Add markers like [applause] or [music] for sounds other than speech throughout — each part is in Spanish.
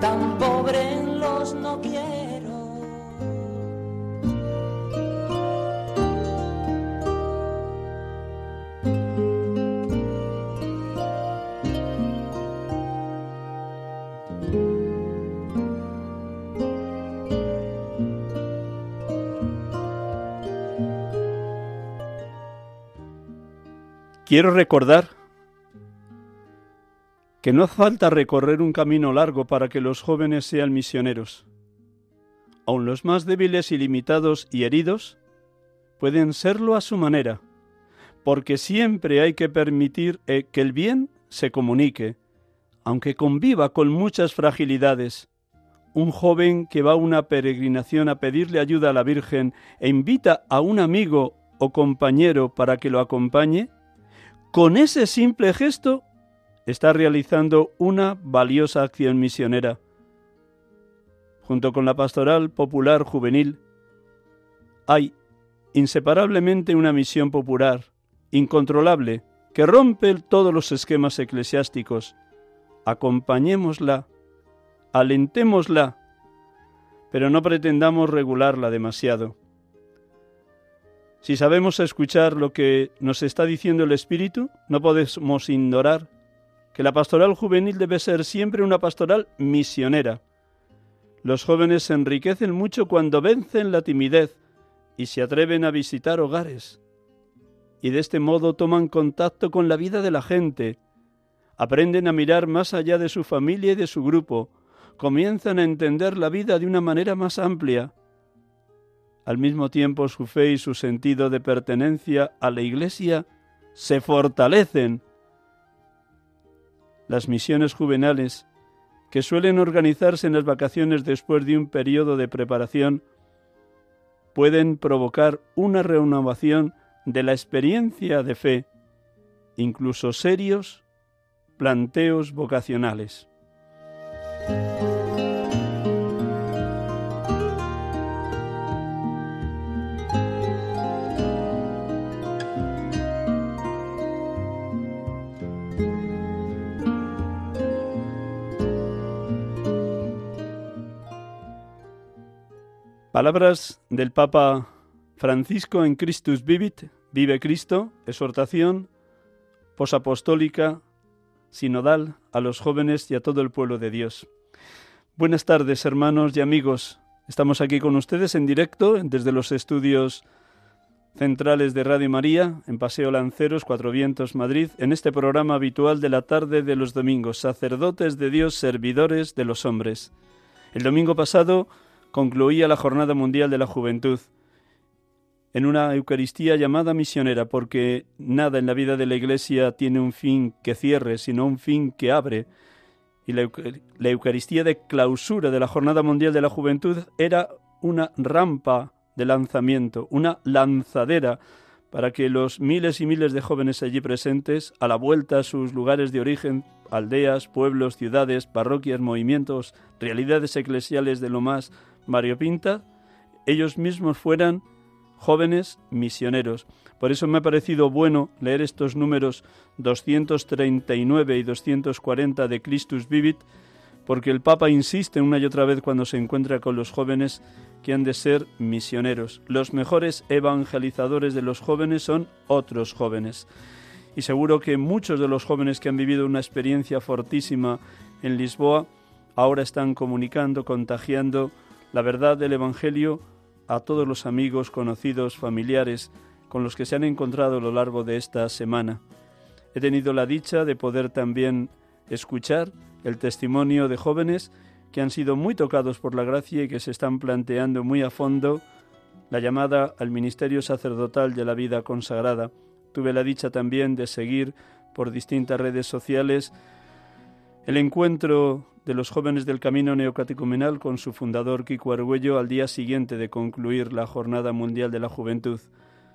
tan pobre los no quiero. Quiero recordar que no falta recorrer un camino largo para que los jóvenes sean misioneros. Aun los más débiles y limitados y heridos pueden serlo a su manera, porque siempre hay que permitir eh, que el bien se comunique, aunque conviva con muchas fragilidades. Un joven que va a una peregrinación a pedirle ayuda a la Virgen e invita a un amigo o compañero para que lo acompañe, con ese simple gesto está realizando una valiosa acción misionera. Junto con la pastoral popular juvenil, hay inseparablemente una misión popular, incontrolable, que rompe todos los esquemas eclesiásticos. Acompañémosla, alentémosla, pero no pretendamos regularla demasiado. Si sabemos escuchar lo que nos está diciendo el Espíritu, no podemos ignorar que la pastoral juvenil debe ser siempre una pastoral misionera. Los jóvenes se enriquecen mucho cuando vencen la timidez y se atreven a visitar hogares. Y de este modo toman contacto con la vida de la gente, aprenden a mirar más allá de su familia y de su grupo, comienzan a entender la vida de una manera más amplia. Al mismo tiempo su fe y su sentido de pertenencia a la Iglesia se fortalecen las misiones juvenales, que suelen organizarse en las vacaciones después de un periodo de preparación, pueden provocar una renovación de la experiencia de fe, incluso serios planteos vocacionales. Palabras del Papa Francisco en Christus Vivit, Vive Cristo, exhortación posapostólica, sinodal a los jóvenes y a todo el pueblo de Dios. Buenas tardes, hermanos y amigos. Estamos aquí con ustedes en directo desde los estudios centrales de Radio María, en Paseo Lanceros, Cuatro Vientos, Madrid, en este programa habitual de la tarde de los domingos, sacerdotes de Dios, servidores de los hombres. El domingo pasado concluía la Jornada Mundial de la Juventud en una Eucaristía llamada misionera, porque nada en la vida de la Iglesia tiene un fin que cierre, sino un fin que abre. Y la, Eucaristía de clausura de la Jornada Mundial de la Juventud era una rampa de lanzamiento, una lanzadera para que los miles y miles de jóvenes allí presentes, a la vuelta a sus lugares de origen, aldeas, pueblos, ciudades, parroquias, movimientos, realidades eclesiales de lo más Mario Pinta, ellos mismos fueran jóvenes misioneros. Por eso me ha parecido bueno leer estos números 239 y 240 de Christus Vivit, porque el Papa insiste una y otra vez cuando se encuentra con los jóvenes que han de ser misioneros. Los mejores evangelizadores de los jóvenes son otros jóvenes. Y seguro que muchos de los jóvenes que han vivido una experiencia fortísima en Lisboa ahora están comunicando, contagiando la verdad del Evangelio a todos los amigos, conocidos, familiares con los que se han encontrado a lo largo de esta semana. He tenido la dicha de poder también escuchar el testimonio de jóvenes que han sido muy tocados por la gracia y que se están planteando muy a fondo la llamada al ministerio sacerdotal de la vida consagrada. Tuve la dicha también de seguir por distintas redes sociales El encuentro de los jóvenes del Camino Neocatecumenal con su fundador Kiko Argüello al día siguiente de concluir la Jornada Mundial de la Juventud.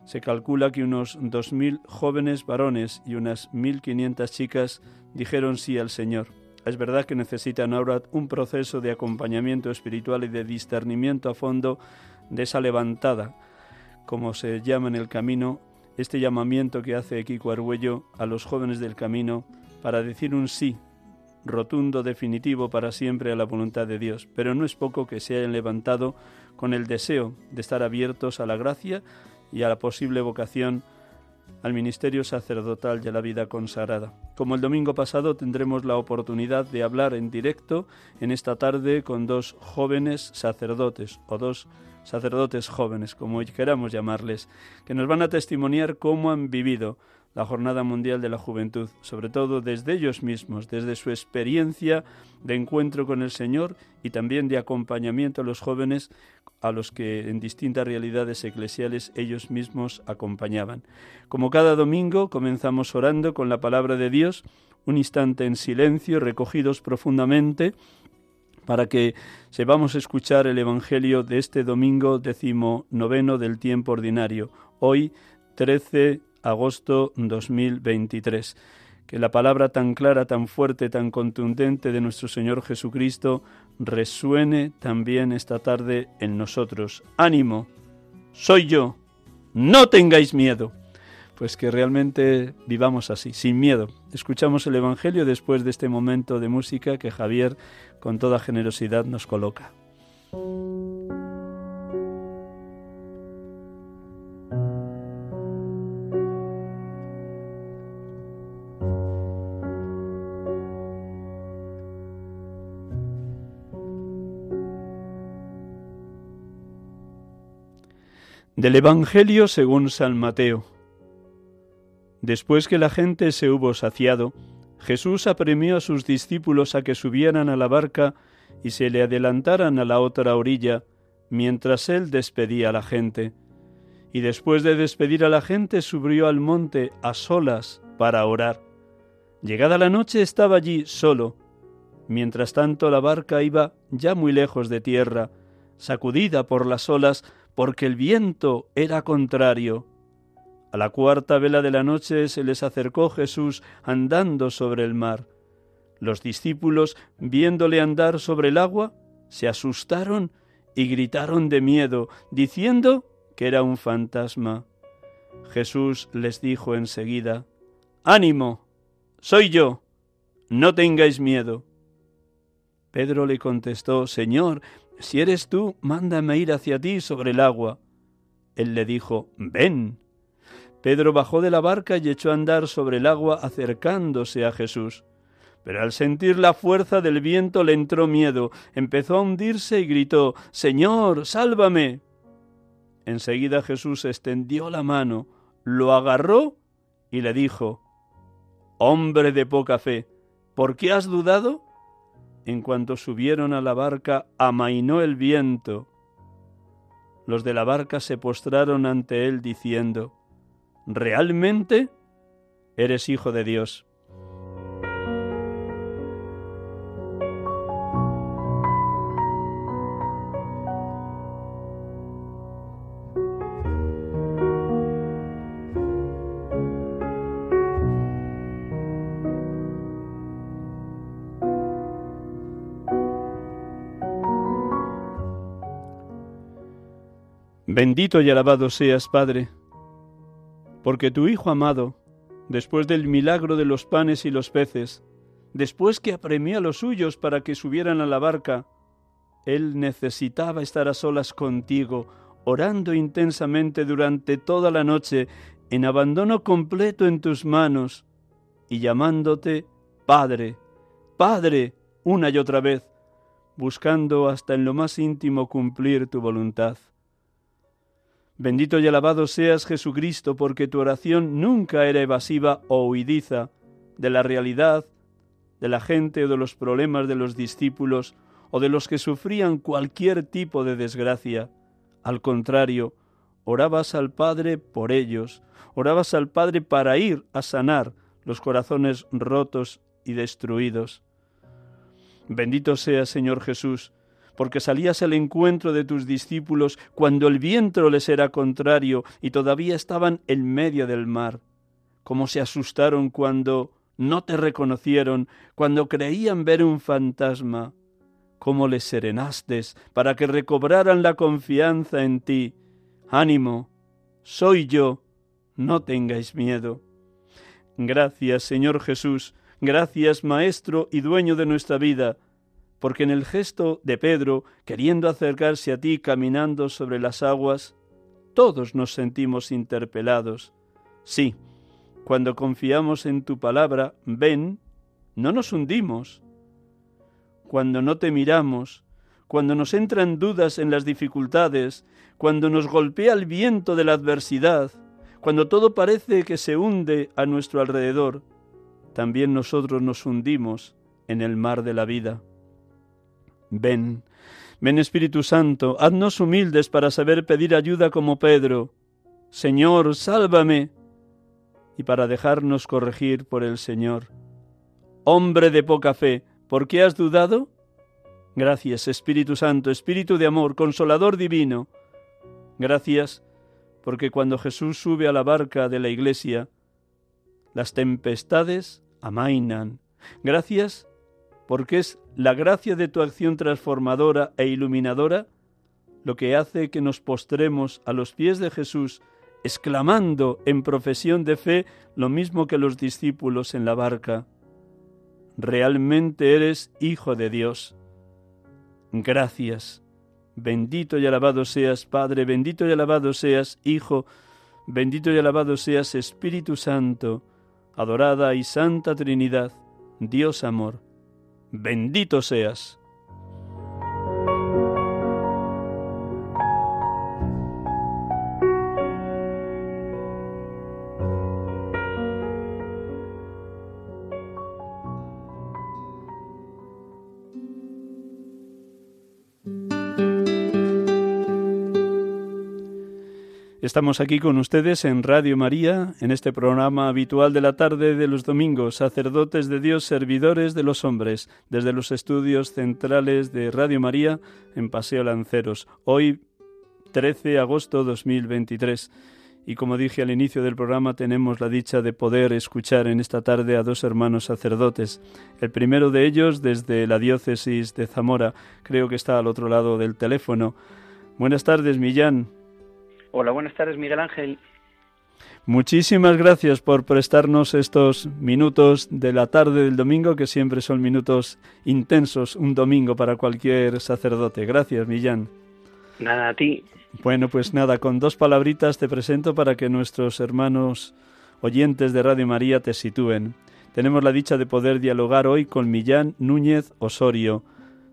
Se calcula que unos 2.000 jóvenes varones y unas 1.500 chicas dijeron sí al Señor. Es verdad que necesitan ahora un proceso de acompañamiento espiritual y de discernimiento a fondo de esa levantada, como se llama en el camino, este llamamiento que hace Kiko Argüello a los jóvenes del camino para decir un sí rotundo, definitivo para siempre a la voluntad de Dios, pero no es poco que se hayan levantado con el deseo de estar abiertos a la gracia y a la posible vocación al ministerio sacerdotal y a la vida consagrada. Como el domingo pasado tendremos la oportunidad de hablar en directo en esta tarde con dos jóvenes sacerdotes o dos sacerdotes jóvenes, como queramos llamarles, que nos van a testimoniar cómo han vivido la Jornada Mundial de la Juventud, sobre todo desde ellos mismos, desde su experiencia de encuentro con el Señor y también de acompañamiento a los jóvenes a los que en distintas realidades eclesiales ellos mismos acompañaban. Como cada domingo comenzamos orando con la palabra de Dios, un instante en silencio, recogidos profundamente, para que sepamos escuchar el Evangelio de este domingo décimo noveno del tiempo ordinario, hoy 13 agosto 2023. Que la palabra tan clara, tan fuerte, tan contundente de nuestro Señor Jesucristo resuene también esta tarde en nosotros. Ánimo, soy yo, no tengáis miedo. Pues que realmente vivamos así, sin miedo. Escuchamos el Evangelio después de este momento de música que Javier con toda generosidad nos coloca. Del Evangelio según San Mateo. Después que la gente se hubo saciado, Jesús apremió a sus discípulos a que subieran a la barca y se le adelantaran a la otra orilla, mientras él despedía a la gente. Y después de despedir a la gente subió al monte a solas para orar. Llegada la noche estaba allí solo. Mientras tanto la barca iba ya muy lejos de tierra, sacudida por las olas, porque el viento era contrario. A la cuarta vela de la noche se les acercó Jesús andando sobre el mar. Los discípulos, viéndole andar sobre el agua, se asustaron y gritaron de miedo, diciendo que era un fantasma. Jesús les dijo enseguida, Ánimo, soy yo, no tengáis miedo. Pedro le contestó, Señor, si eres tú, mándame ir hacia ti sobre el agua. Él le dijo, Ven. Pedro bajó de la barca y echó a andar sobre el agua acercándose a Jesús. Pero al sentir la fuerza del viento le entró miedo, empezó a hundirse y gritó, Señor, sálvame. Enseguida Jesús extendió la mano, lo agarró y le dijo, Hombre de poca fe, ¿por qué has dudado? En cuanto subieron a la barca, amainó el viento. Los de la barca se postraron ante él diciendo, ¿Realmente eres hijo de Dios? Bendito y alabado seas, Padre, porque tu Hijo amado, después del milagro de los panes y los peces, después que apremió a los suyos para que subieran a la barca, Él necesitaba estar a solas contigo, orando intensamente durante toda la noche, en abandono completo en tus manos, y llamándote Padre, Padre, una y otra vez, buscando hasta en lo más íntimo cumplir tu voluntad. Bendito y alabado seas Jesucristo, porque tu oración nunca era evasiva o huidiza de la realidad, de la gente o de los problemas de los discípulos o de los que sufrían cualquier tipo de desgracia. Al contrario, orabas al Padre por ellos, orabas al Padre para ir a sanar los corazones rotos y destruidos. Bendito sea, Señor Jesús, porque salías al encuentro de tus discípulos cuando el viento les era contrario y todavía estaban en medio del mar. Cómo se asustaron cuando no te reconocieron, cuando creían ver un fantasma. Cómo les serenaste para que recobraran la confianza en ti. Ánimo, soy yo, no tengáis miedo. Gracias, Señor Jesús, gracias, Maestro y dueño de nuestra vida, porque en el gesto de Pedro, queriendo acercarse a ti caminando sobre las aguas, todos nos sentimos interpelados. Sí, cuando confiamos en tu palabra, ven, no nos hundimos. Cuando no te miramos, cuando nos entran dudas en las dificultades, cuando nos golpea el viento de la adversidad, cuando todo parece que se hunde a nuestro alrededor, también nosotros nos hundimos en el mar de la vida. Ven, ven Espíritu Santo, haznos humildes para saber pedir ayuda como Pedro. Señor, sálvame. Y para dejarnos corregir por el Señor. Hombre de poca fe, ¿por qué has dudado? Gracias, Espíritu Santo, Espíritu de amor, consolador divino. Gracias porque cuando Jesús sube a la barca de la iglesia, las tempestades amainan. Gracias porque es la gracia de tu acción transformadora e iluminadora lo que hace que nos postremos a los pies de Jesús, exclamando en profesión de fe lo mismo que los discípulos en la barca. Realmente eres Hijo de Dios. Gracias Bendito y alabado seas, Padre, bendito y alabado seas, Hijo, bendito y alabado seas, Espíritu Santo, adorada y santa Trinidad, Dios amor. Bendito seas. Estamos aquí con ustedes en Radio María, en este programa habitual de la tarde de los domingos, sacerdotes de Dios, servidores de los hombres, desde los estudios centrales de Radio María en Paseo Lanceros. Hoy, 13 de agosto 2023. Y como dije al inicio del programa, tenemos la dicha de poder escuchar en esta tarde a dos hermanos sacerdotes. El primero de ellos desde la diócesis de Zamora, creo que está al otro lado del teléfono. Buenas tardes, Millán. Hola, buenas tardes, Miguel Ángel. Muchísimas gracias por prestarnos estos minutos de la tarde del domingo, que siempre son minutos intensos, un domingo para cualquier sacerdote. Gracias, Millán. Nada, a ti. Bueno, pues nada, con dos palabritas te presento para que nuestros hermanos oyentes de Radio María te sitúen. Tenemos la dicha de poder dialogar hoy con Millán Núñez Osorio,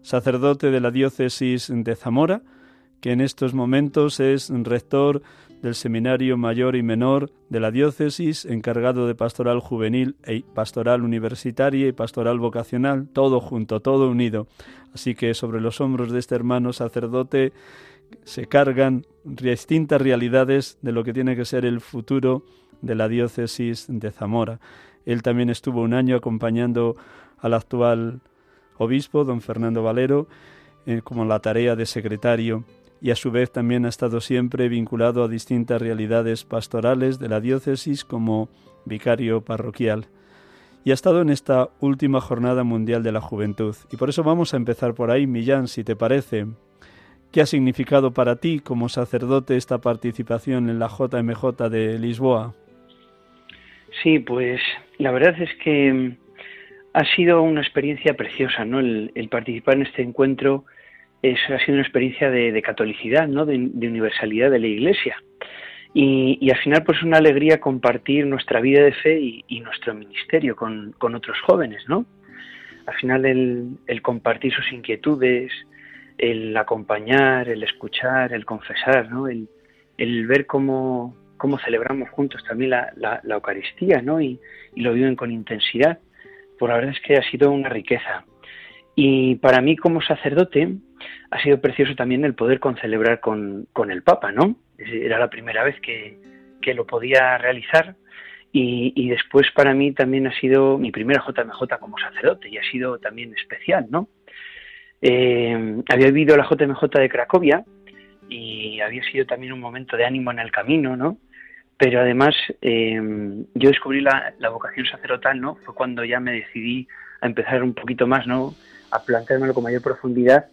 sacerdote de la diócesis de Zamora, que en estos momentos es rector del Seminario Mayor y Menor de la Diócesis, encargado de pastoral juvenil e pastoral universitaria y pastoral vocacional, todo junto, todo unido. Así que sobre los hombros de este hermano sacerdote se cargan distintas realidades de lo que tiene que ser el futuro de la diócesis de Zamora. Él también estuvo un año acompañando al actual obispo, don Fernando Valero, eh, como la tarea de secretario y a su vez también ha estado siempre vinculado a distintas realidades pastorales de la diócesis como vicario parroquial. Y ha estado en esta última jornada mundial de la juventud. Y por eso vamos a empezar por ahí, Millán, si te parece. ¿Qué ha significado para ti como sacerdote esta participación en la JMJ de Lisboa? Sí, pues la verdad es que ha sido una experiencia preciosa, ¿no? El, el participar en este encuentro es, ha sido una experiencia de, catolicidad, ¿no? De, universalidad de la Iglesia. Y, al final, pues una alegría compartir nuestra vida de fe y, nuestro ministerio con, otros jóvenes, ¿no? Al final, el, compartir sus inquietudes, el acompañar, el escuchar, el confesar, ¿no? El, ver cómo, cómo celebramos juntos también la, la, Eucaristía, ¿no? Y, y, lo viven con intensidad. Pues la verdad es que ha sido una riqueza. Y para mí como sacerdote ha sido precioso también el poder concelebrar con, con el Papa, ¿no? Era la primera vez que, que lo podía realizar y, y, después para mí también ha sido mi primera JMJ como sacerdote y ha sido también especial, ¿no? Eh, había vivido la JMJ de Cracovia y había sido también un momento de ánimo en el camino, ¿no? Pero además eh, yo descubrí la, vocación sacerdotal, ¿no? Fue cuando ya me decidí a empezar un poquito más, ¿no? A planteármelo con mayor profundidad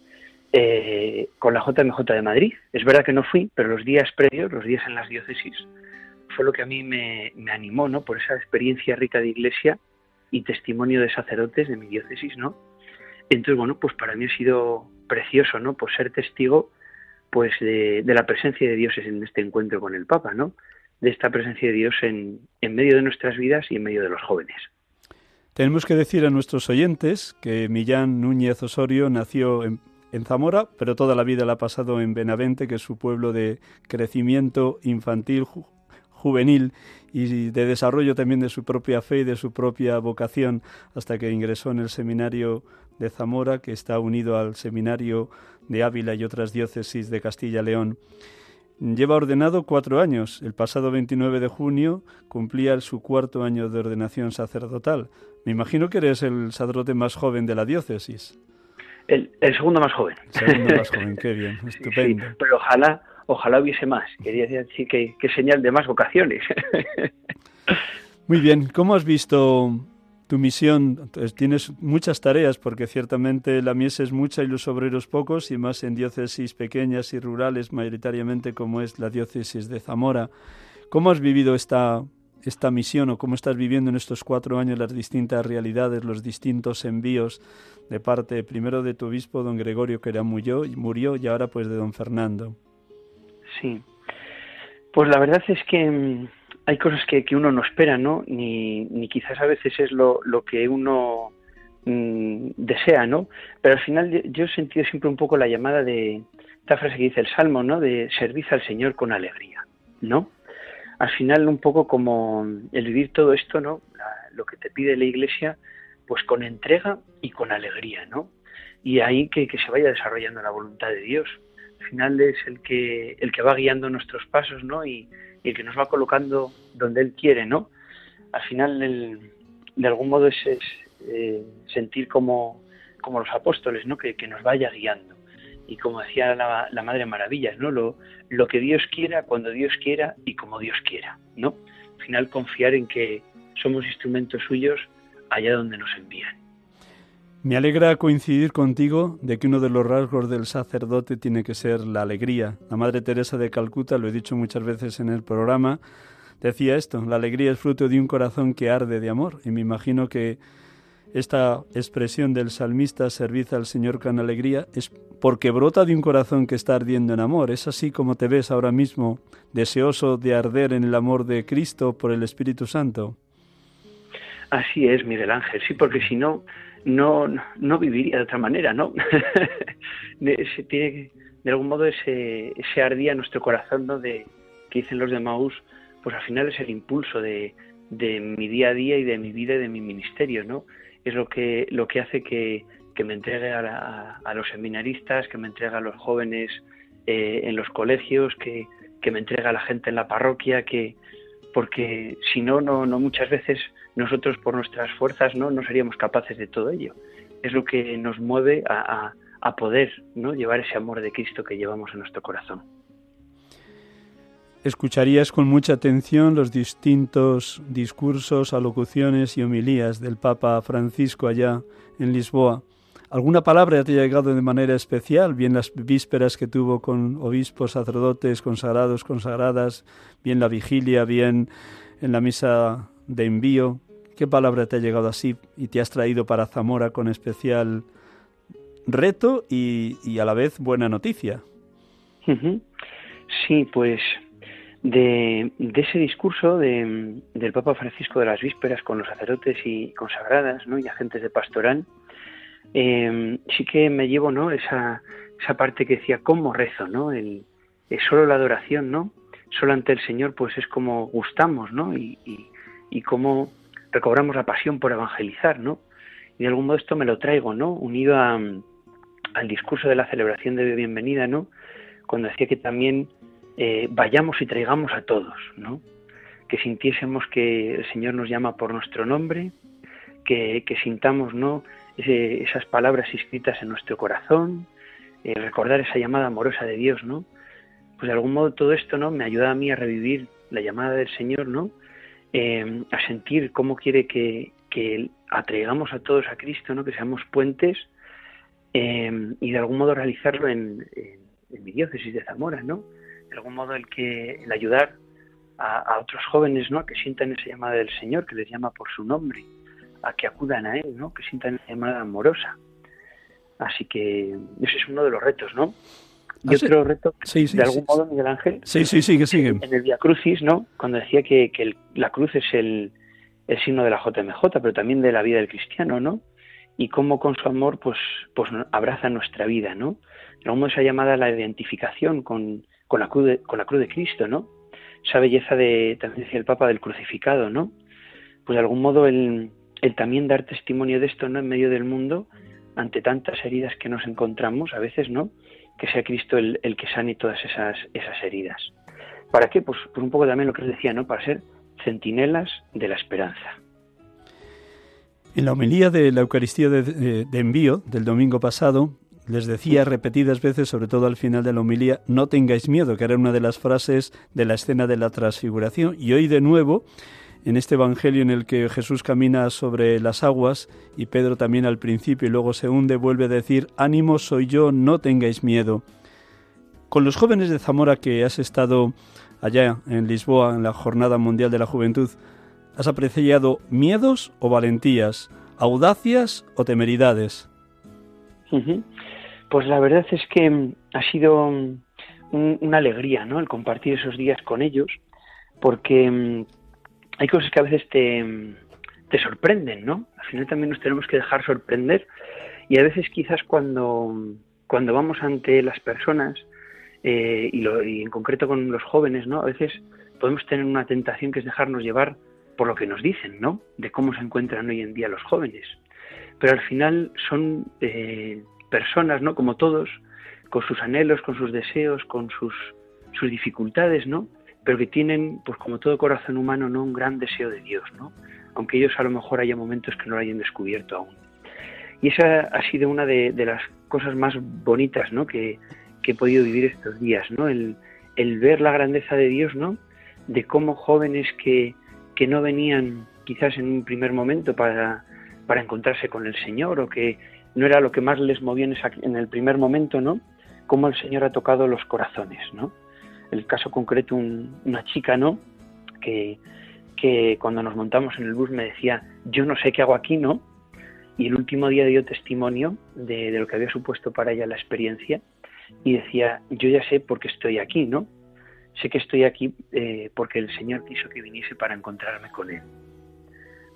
eh, con la JMJ de Madrid. Es verdad que no fui, pero los días previos, los días en las diócesis, fue lo que a mí me, animó, ¿no? Por esa experiencia rica de iglesia y testimonio de sacerdotes de mi diócesis, ¿no? Entonces, bueno, pues para mí ha sido precioso, ¿no? Pues ser testigo, pues de, la presencia de Dios en este encuentro con el Papa, ¿no? De esta presencia de Dios en, en medio de nuestras vidas y en medio de los jóvenes. Tenemos que decir a nuestros oyentes que Millán Núñez Osorio nació en, en Zamora, pero toda la vida la ha pasado en Benavente, que es su pueblo de crecimiento infantil, juvenil y de desarrollo también de su propia fe y de su propia vocación hasta que ingresó en el seminario de Zamora, que está unido al seminario de Ávila y otras diócesis de Castilla-León. Lleva ordenado cuatro años. El pasado 29 de junio cumplía su cuarto año de ordenación sacerdotal. Me imagino que eres el sacerdote más joven de la diócesis. El, segundo más joven. El segundo más joven, [laughs] qué bien, estupendo. pero ojalá ojalá hubiese más. Quería decir que, señal de más vocaciones. [laughs] Muy bien, ¿cómo has visto tu misión? Tienes muchas tareas porque ciertamente la mies es mucha y los obreros pocos y más en diócesis pequeñas y rurales mayoritariamente como es la diócesis de Zamora. ¿Cómo has vivido esta, esta misión o cómo estás viviendo en estos cuatro años las distintas realidades, los distintos envíos de parte primero de tu obispo, don Gregorio, que era murió, murió y ahora pues de don Fernando? Sí. Pues la verdad es que mm, hay cosas que, uno no espera, ¿no? Ni, ni quizás a veces es lo, que uno mm, desea, ¿no? Pero al final yo he sentido siempre un poco la llamada de esta frase que dice el Salmo, ¿no? De servir al Señor con alegría, ¿no? Al final un poco como el vivir todo esto, ¿no? lo que te pide la Iglesia, pues con entrega y con alegría, ¿no? Y ahí que, que se vaya desarrollando la voluntad de Dios final es el que, el que va guiando nuestros pasos, ¿no? Y, el que nos va colocando donde Él quiere, ¿no? Al final, de algún modo, es, eh, sentir como, como los apóstoles, ¿no? Que, nos vaya guiando. Y como decía la, la, Madre Maravillas, ¿no? Lo, lo que Dios quiera, cuando Dios quiera y como Dios quiera, ¿no? Al final, confiar en que somos instrumentos suyos allá donde nos envían. Me alegra coincidir contigo de que uno de los rasgos del sacerdote tiene que ser la alegría. La Madre Teresa de Calcuta, lo he dicho muchas veces en el programa, decía esto, la alegría es fruto de un corazón que arde de amor. Y me imagino que esta expresión del salmista, servid al Señor con alegría, es porque brota de un corazón que está ardiendo en amor. Es así como te ves ahora mismo, deseoso de arder en el amor de Cristo por el Espíritu Santo. Así es, Miguel Ángel, sí, porque si no, no, no viviría de otra manera, ¿no? [laughs] tiene de algún modo ese, ese ardía en nuestro corazón, ¿no? De, que dicen los de Maús, pues al final es el impulso de, de mi día a día y de mi vida y de mi ministerio, ¿no? Es lo que, lo que hace que, que me entregue a, a, los seminaristas, que me entregue a los jóvenes eh, en los colegios, que, que me entregue a la gente en la parroquia, que porque si no, no, muchas veces nosotros por nuestras fuerzas no, seríamos capaces de todo ello. Es lo que nos mueve a, a, poder ¿no? llevar ese amor de Cristo que llevamos en nuestro corazón. Escucharías con mucha atención los distintos discursos, alocuciones y homilías del Papa Francisco allá en Lisboa. ¿Alguna palabra te ha llegado de manera especial? Bien las vísperas que tuvo con obispos, sacerdotes, consagrados, consagradas, bien la vigilia, bien en la misa de envío. ¿Qué palabra te ha llegado así y te has traído para Zamora con especial reto y, a la vez buena noticia? Sí, pues de, ese discurso del Papa Francisco de las vísperas con los sacerdotes y consagradas ¿no? y agentes de pastoral, eh, sí que me llevo ¿no? esa, esa parte que decía, ¿cómo rezo? ¿no? El, solo la adoración, ¿no? Solo ante el Señor, pues es como gustamos, ¿no? Y, y, y cómo recobramos la pasión por evangelizar, ¿no? Y de algún modo esto me lo traigo, ¿no? Unido a, al discurso de la celebración de bienvenida, ¿no? Cuando decía que también eh, vayamos y traigamos a todos, ¿no? Que sintiésemos que el Señor nos llama por nuestro nombre, que, que sintamos, ¿no? Esas palabras escritas en nuestro corazón, eh, recordar esa llamada amorosa de Dios, ¿no? Pues de algún modo todo esto, ¿no? Me ayuda a mí a revivir la llamada del Señor, ¿no? Eh, a sentir cómo quiere que, que atraigamos a todos a Cristo, ¿no? Que seamos puentes eh, y de algún modo realizarlo en, mi diócesis de Zamora, ¿no? De algún modo el que el ayudar a, a, otros jóvenes, ¿no? Que sientan esa llamada del Señor, que les llama por su nombre, a que acudan a Él, ¿no? Que sientan esa llamada amorosa. Así que ese es uno de los retos, ¿no? Y ah, otro reto, de algún modo, Miguel Ángel. Sí, sí, sí, que sigue. En el Via Crucis, ¿no? Cuando decía que, que la cruz es el, el, signo de la JMJ, pero también de la vida del cristiano, ¿no? Y cómo con su amor, pues, pues abraza nuestra vida, ¿no? De algún modo esa llamada a la identificación con, con, la cruz de, con la cruz de Cristo, ¿no? Esa belleza de, también decía el Papa, del crucificado, ¿no? Pues de algún modo el, el también dar testimonio de esto, ¿no? En medio del mundo, ante tantas heridas que nos encontramos, a veces, ¿no? Que sea Cristo el, que sane todas esas, esas heridas. ¿Para qué? Pues, pues un poco también lo que os decía, ¿no? Para ser centinelas de la esperanza. En la homilía de la Eucaristía de, envío del domingo pasado, les decía repetidas veces, sobre todo al final de la homilía, no tengáis miedo, que era una de las frases de la escena de la transfiguración. Y hoy de nuevo en este Evangelio en el que Jesús camina sobre las aguas y Pedro también al principio y luego se hunde, vuelve a decir, ánimo soy yo, no tengáis miedo. Con los jóvenes de Zamora que has estado allá en Lisboa en la Jornada Mundial de la Juventud, ¿has apreciado miedos o valentías, audacias o temeridades? Pues la verdad es que ha sido una alegría, ¿no? El compartir esos días con ellos, porque hay cosas que a veces te, te sorprenden, ¿no? Al final también nos tenemos que dejar sorprender y a veces quizás cuando, cuando vamos ante las personas eh, y, lo, y en concreto con los jóvenes, ¿no? A veces podemos tener una tentación que es dejarnos llevar por lo que nos dicen, ¿no? De cómo se encuentran hoy en día los jóvenes. Pero al final son eh, personas, ¿no? Como todos, con sus anhelos, con sus deseos, con sus, sus dificultades, ¿no? Pero que tienen, pues como todo corazón humano, ¿no? un gran deseo de Dios, ¿no? aunque ellos a lo mejor haya momentos que no lo hayan descubierto aún. Y esa ha sido una de, las cosas más bonitas ¿no? que, he podido vivir estos días, ¿no? El, ver la grandeza de Dios, ¿no? de cómo jóvenes que, que no venían quizás en un primer momento para, para encontrarse con el Señor o que no era lo que más les movía en, en el primer momento, ¿no? Cómo el Señor ha tocado los corazones, ¿no? El caso concreto una chica, ¿no? Que, que cuando nos montamos en el bus me decía, yo no sé qué hago aquí, ¿no? Y el último día dio testimonio de, lo que había supuesto para ella la experiencia y decía, yo ya sé por qué estoy aquí, ¿no? Sé que estoy aquí eh, porque el Señor quiso que viniese para encontrarme con Él.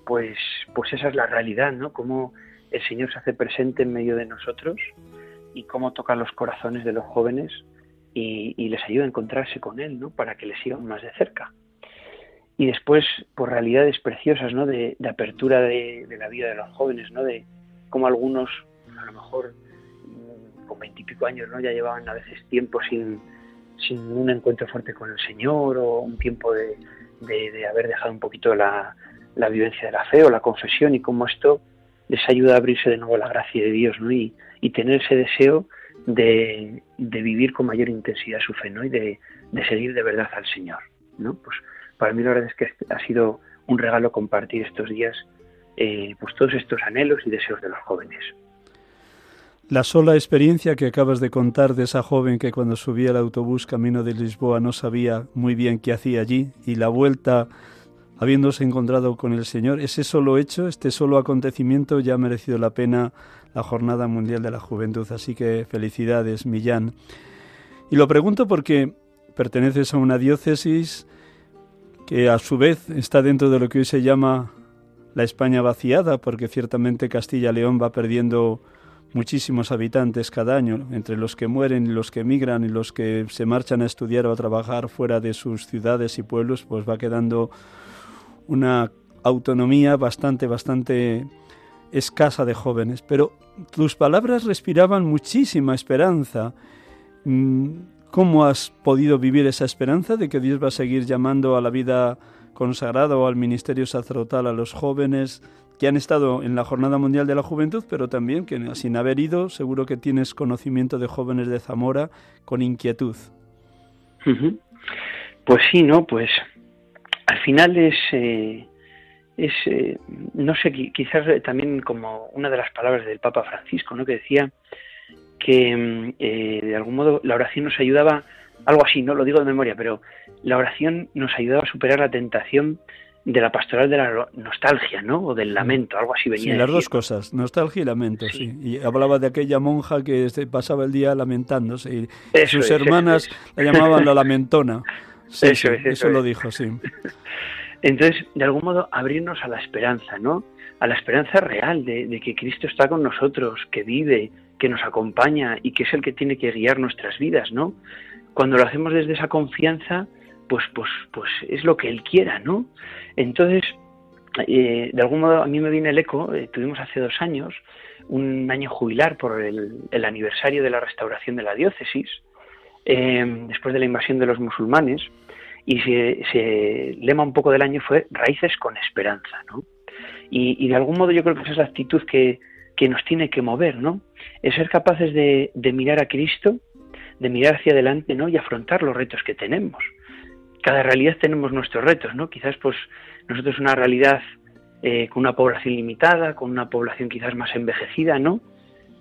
Pues, pues esa es la realidad, ¿no? Cómo el Señor se hace presente en medio de nosotros y cómo toca los corazones de los jóvenes y, les ayuda a encontrarse con él, ¿no? Para que les sigan más de cerca. Y después, por realidades preciosas, ¿no? De, apertura de, la vida de los jóvenes, ¿no? De cómo algunos, a lo mejor mm, con veintipico años, ¿no? Ya llevaban a veces tiempo sin, sin un encuentro fuerte con el Señor o un tiempo de, de haber dejado un poquito la, la, vivencia de la fe o la confesión y cómo esto les ayuda a abrirse de nuevo la gracia de Dios, ¿no? Y, y tener ese deseo de, vivir con mayor intensidad su fe y de, seguir de verdad al Señor. ¿no? Pues para mí la verdad es que ha sido un regalo compartir estos días eh, pues todos estos anhelos y deseos de los jóvenes. La sola experiencia que acabas de contar de esa joven que cuando subía al autobús camino de Lisboa no sabía muy bien qué hacía allí y la vuelta habiéndose encontrado con el Señor, ese solo hecho, este solo acontecimiento ya ha merecido la pena la Jornada Mundial de la Juventud. Así que felicidades, Millán. Y lo pregunto porque perteneces a una diócesis que a su vez está dentro de lo que hoy se llama la España vaciada, porque ciertamente Castilla-León va perdiendo muchísimos habitantes cada año, entre los que mueren y los que emigran y los que se marchan a estudiar o a trabajar fuera de sus ciudades y pueblos, pues va quedando una autonomía bastante, bastante escasa de jóvenes, pero tus palabras respiraban muchísima esperanza. Mm, ¿Cómo has podido vivir esa esperanza de que Dios va a seguir llamando a la vida consagrada o al ministerio sacerdotal a los jóvenes, que han estado en la Jornada Mundial de la Juventud, pero también que sin haber ido, seguro que tienes conocimiento de jóvenes de Zamora con inquietud. Pues sí, ¿no? Pues al final es, eh, es eh, no sé, quizás también como una de las palabras del Papa Francisco, ¿no? Que decía que mm, eh, de algún modo la oración nos ayudaba, algo así, no lo digo de memoria, pero la oración nos ayudaba a superar la tentación de la pastoral de la nostalgia, ¿no? O del lamento, algo así venía. Sí, las dos cosas, nostalgia y lamento, sí. Y hablaba de aquella monja que pasaba el día lamentándose y sus hermanas la llamaban la lamentona. [laughs] Sí, eso, eso lo dijo, sí. [laughs] Entonces, de algún modo, abrirnos a la esperanza, ¿no? A la esperanza real de, que Cristo está con nosotros, que vive, que nos acompaña y que es el que tiene que guiar nuestras vidas, ¿no? Cuando lo hacemos desde esa confianza, pues, pues, pues es lo que Él quiera, ¿no? Entonces, eh, de algún modo a mí me viene el eco, eh, tuvimos hace dos años un año jubilar por el, aniversario de la restauración de la diócesis, eh, después de la invasión de los musulmanes, y se, lema un poco del año fue Raíces con Esperanza, ¿no? Y, de algún modo yo creo que esa es la actitud que, que nos tiene que mover, ¿no? Es ser capaces de, de mirar a Cristo, de mirar hacia adelante, ¿no? Y afrontar los retos que tenemos cada realidad tenemos nuestros retos, ¿no? Quizás pues nosotros una realidad eh, con una población limitada, con una población quizás más envejecida, ¿no?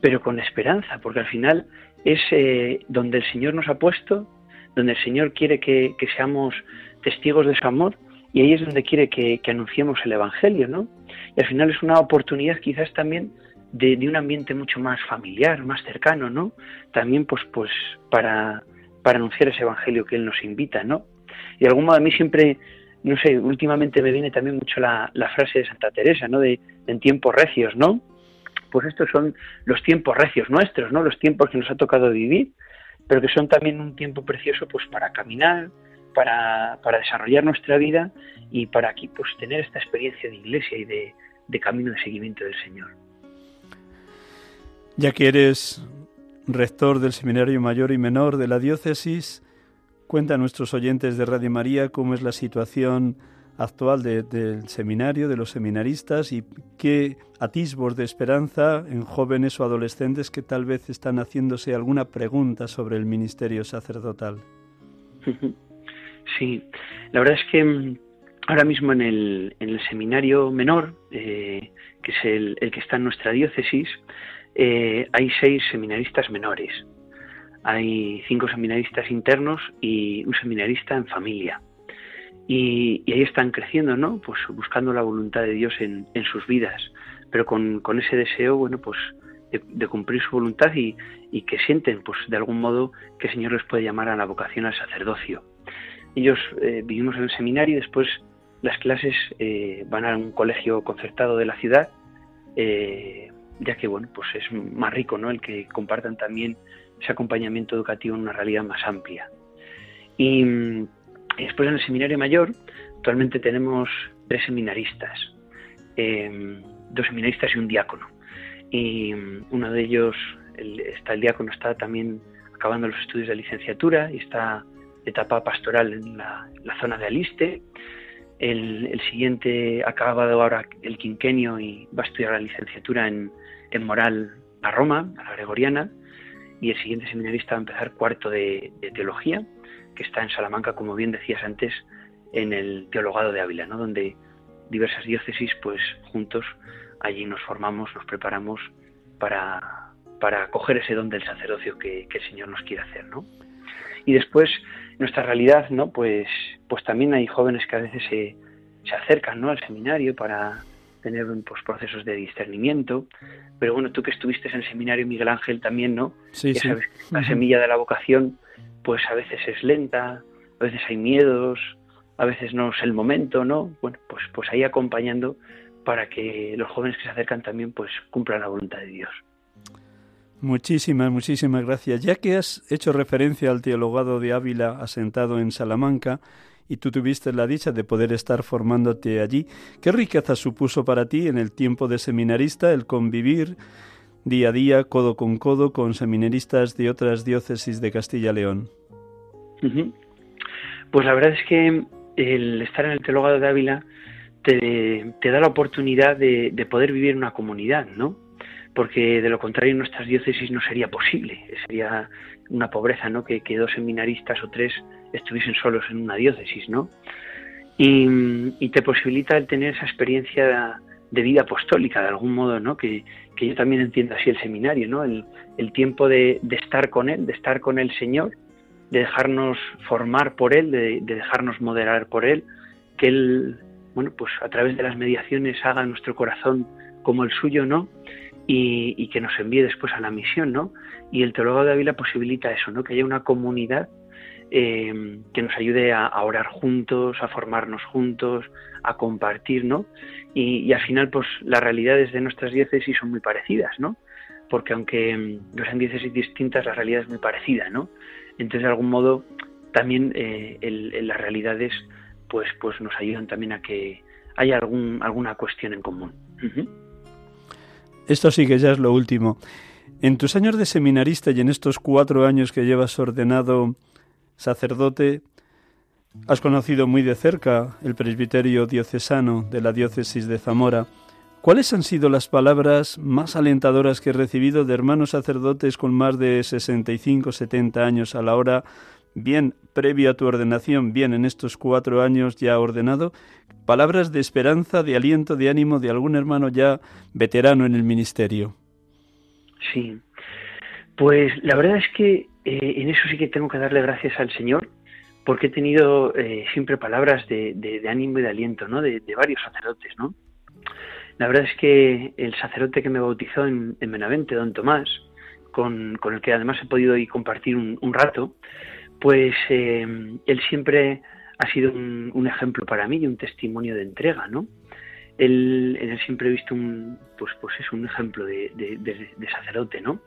Pero con esperanza, porque al final es eh, donde el Señor nos ha puesto, donde el Señor quiere que, seamos testigos de su amor y ahí es donde quiere que, anunciemos el Evangelio, ¿no? Y al final es una oportunidad quizás también de, de, un ambiente mucho más familiar, más cercano, ¿no? También pues, pues para, para anunciar ese Evangelio que Él nos invita, ¿no? Y de algún modo a mí siempre, no sé, últimamente me viene también mucho la, frase de Santa Teresa, ¿no? De en tiempos recios, ¿no? Pues estos son los tiempos recios nuestros, ¿no? Los tiempos que nos ha tocado vivir, pero que son también un tiempo precioso pues para caminar, para, para desarrollar nuestra vida y para aquí pues tener esta experiencia de iglesia y de, de camino de seguimiento del Señor. Ya que eres rector del Seminario Mayor y Menor de la Diócesis, Cuenta a nuestros oyentes de Radio María cómo es la situación actual del seminario, de los seminaristas y qué atisbos de esperanza en jóvenes o adolescentes que tal vez están haciéndose alguna pregunta sobre el ministerio sacerdotal. [laughs] Sí, la verdad es que mm, ahora mismo en el, en el seminario menor, eh, que es el, que está en nuestra diócesis, eh, hay seis seminaristas menores hay cinco seminaristas internos y un seminarista en familia. Y, ahí están creciendo, ¿no? Pues buscando la voluntad de Dios en, sus vidas, pero con, ese deseo, bueno, pues de, cumplir su voluntad y, que sienten, pues de algún modo, que el Señor les puede llamar a la vocación al sacerdocio. Ellos eh, vivimos en el seminario y después las clases eh, van a un colegio concertado de la ciudad, eh, ya que, bueno, pues es más rico, ¿no? El que compartan también ese acompañamiento educativo en una realidad más amplia. Y, después en el seminario mayor, actualmente tenemos tres seminaristas, em, dos seminaristas y un diácono. Y uno de ellos, está, el diácono está también acabando los estudios de licenciatura y está de etapa pastoral en la, zona de Aliste. El, el, siguiente ha acabado ahora el quinquenio y va a estudiar la licenciatura en, en moral a Roma, a la Gregoriana y el siguiente seminarista va a empezar cuarto de, teología, que está en Salamanca, como bien decías antes, en el teologado de Ávila, ¿no? donde diversas diócesis, pues juntos allí nos formamos, nos preparamos para, para coger ese don del sacerdocio que, el Señor nos quiere hacer, ¿no? Y después, nuestra realidad, ¿no? Pues, pues también hay jóvenes que a veces se, se acercan, ¿no? Al seminario para, tener pues, procesos de discernimiento. Pero bueno, tú que estuviste en el seminario Miguel Ángel también, ¿no? Sí, sí. la semilla de la vocación, pues a veces es lenta, a veces hay miedos, a veces no es el momento, ¿no? Bueno, pues, pues ahí acompañando para que los jóvenes que se acercan también pues cumplan la voluntad de Dios. Muchísimas, muchísimas gracias. Ya que has hecho referencia al teologado de Ávila asentado en Salamanca, y tú tuviste la dicha de poder estar formándote allí. ¿Qué riqueza supuso para ti en el tiempo de seminarista el convivir día a día, codo con codo, con seminaristas de otras diócesis de Castilla-León? Pues la verdad es que el estar en el teologado de Ávila te, da la oportunidad de, poder vivir una comunidad, ¿no? Porque de lo contrario en nuestras diócesis no sería posible, sería una pobreza, ¿no? Que, que dos seminaristas o tres estuviesen solos en una diócesis, ¿no? Y, te posibilita el tener esa experiencia de vida apostólica, de algún modo, ¿no? Que, yo también entiendo así el seminario, ¿no? El, tiempo de, estar con Él, de estar con el Señor, de dejarnos formar por Él, de, de dejarnos moderar por Él, que Él bueno, pues a través de las mediaciones haga nuestro corazón como el suyo, ¿no? Y, que nos envíe después a la misión, ¿no? Y el teólogo de Ávila posibilita eso, ¿no? Que haya una comunidad eh, que nos ayude a, orar juntos, a formarnos juntos, a compartir, ¿no? Y, al final, pues las realidades de nuestras diócesis son muy parecidas, ¿no? Porque aunque mm, no sean diócesis distintas, la realidad es muy parecida, ¿no? Entonces, de algún modo, también eh, las realidades pues, pues nos ayudan también a que haya algún, alguna cuestión en común. Esto sí que ya es lo último. En tus años de seminarista y en estos cuatro años que llevas ordenado sacerdote, has conocido muy de cerca el presbiterio diocesano de la diócesis de Zamora. ¿Cuáles han sido las palabras más alentadoras que he recibido de hermanos sacerdotes con más de 65, 70 años a la hora bien previo a tu ordenación, bien en estos cuatro años ya ordenado, palabras de esperanza, de aliento, de ánimo de algún hermano ya veterano en el ministerio. Sí, pues la verdad es que eh, en eso sí que tengo que darle gracias al Señor, porque he tenido eh, siempre palabras de, ánimo y de aliento, ¿no? De, varios sacerdotes, ¿no? La verdad es que el sacerdote que me bautizó en, en Benavente, don Tomás, con, el que además he podido ir compartir un rato, pues eh, él siempre ha sido un, ejemplo para mí y un testimonio de entrega, ¿no? Él, en él siempre he visto un, pues, pues es un ejemplo de, sacerdote, ¿no?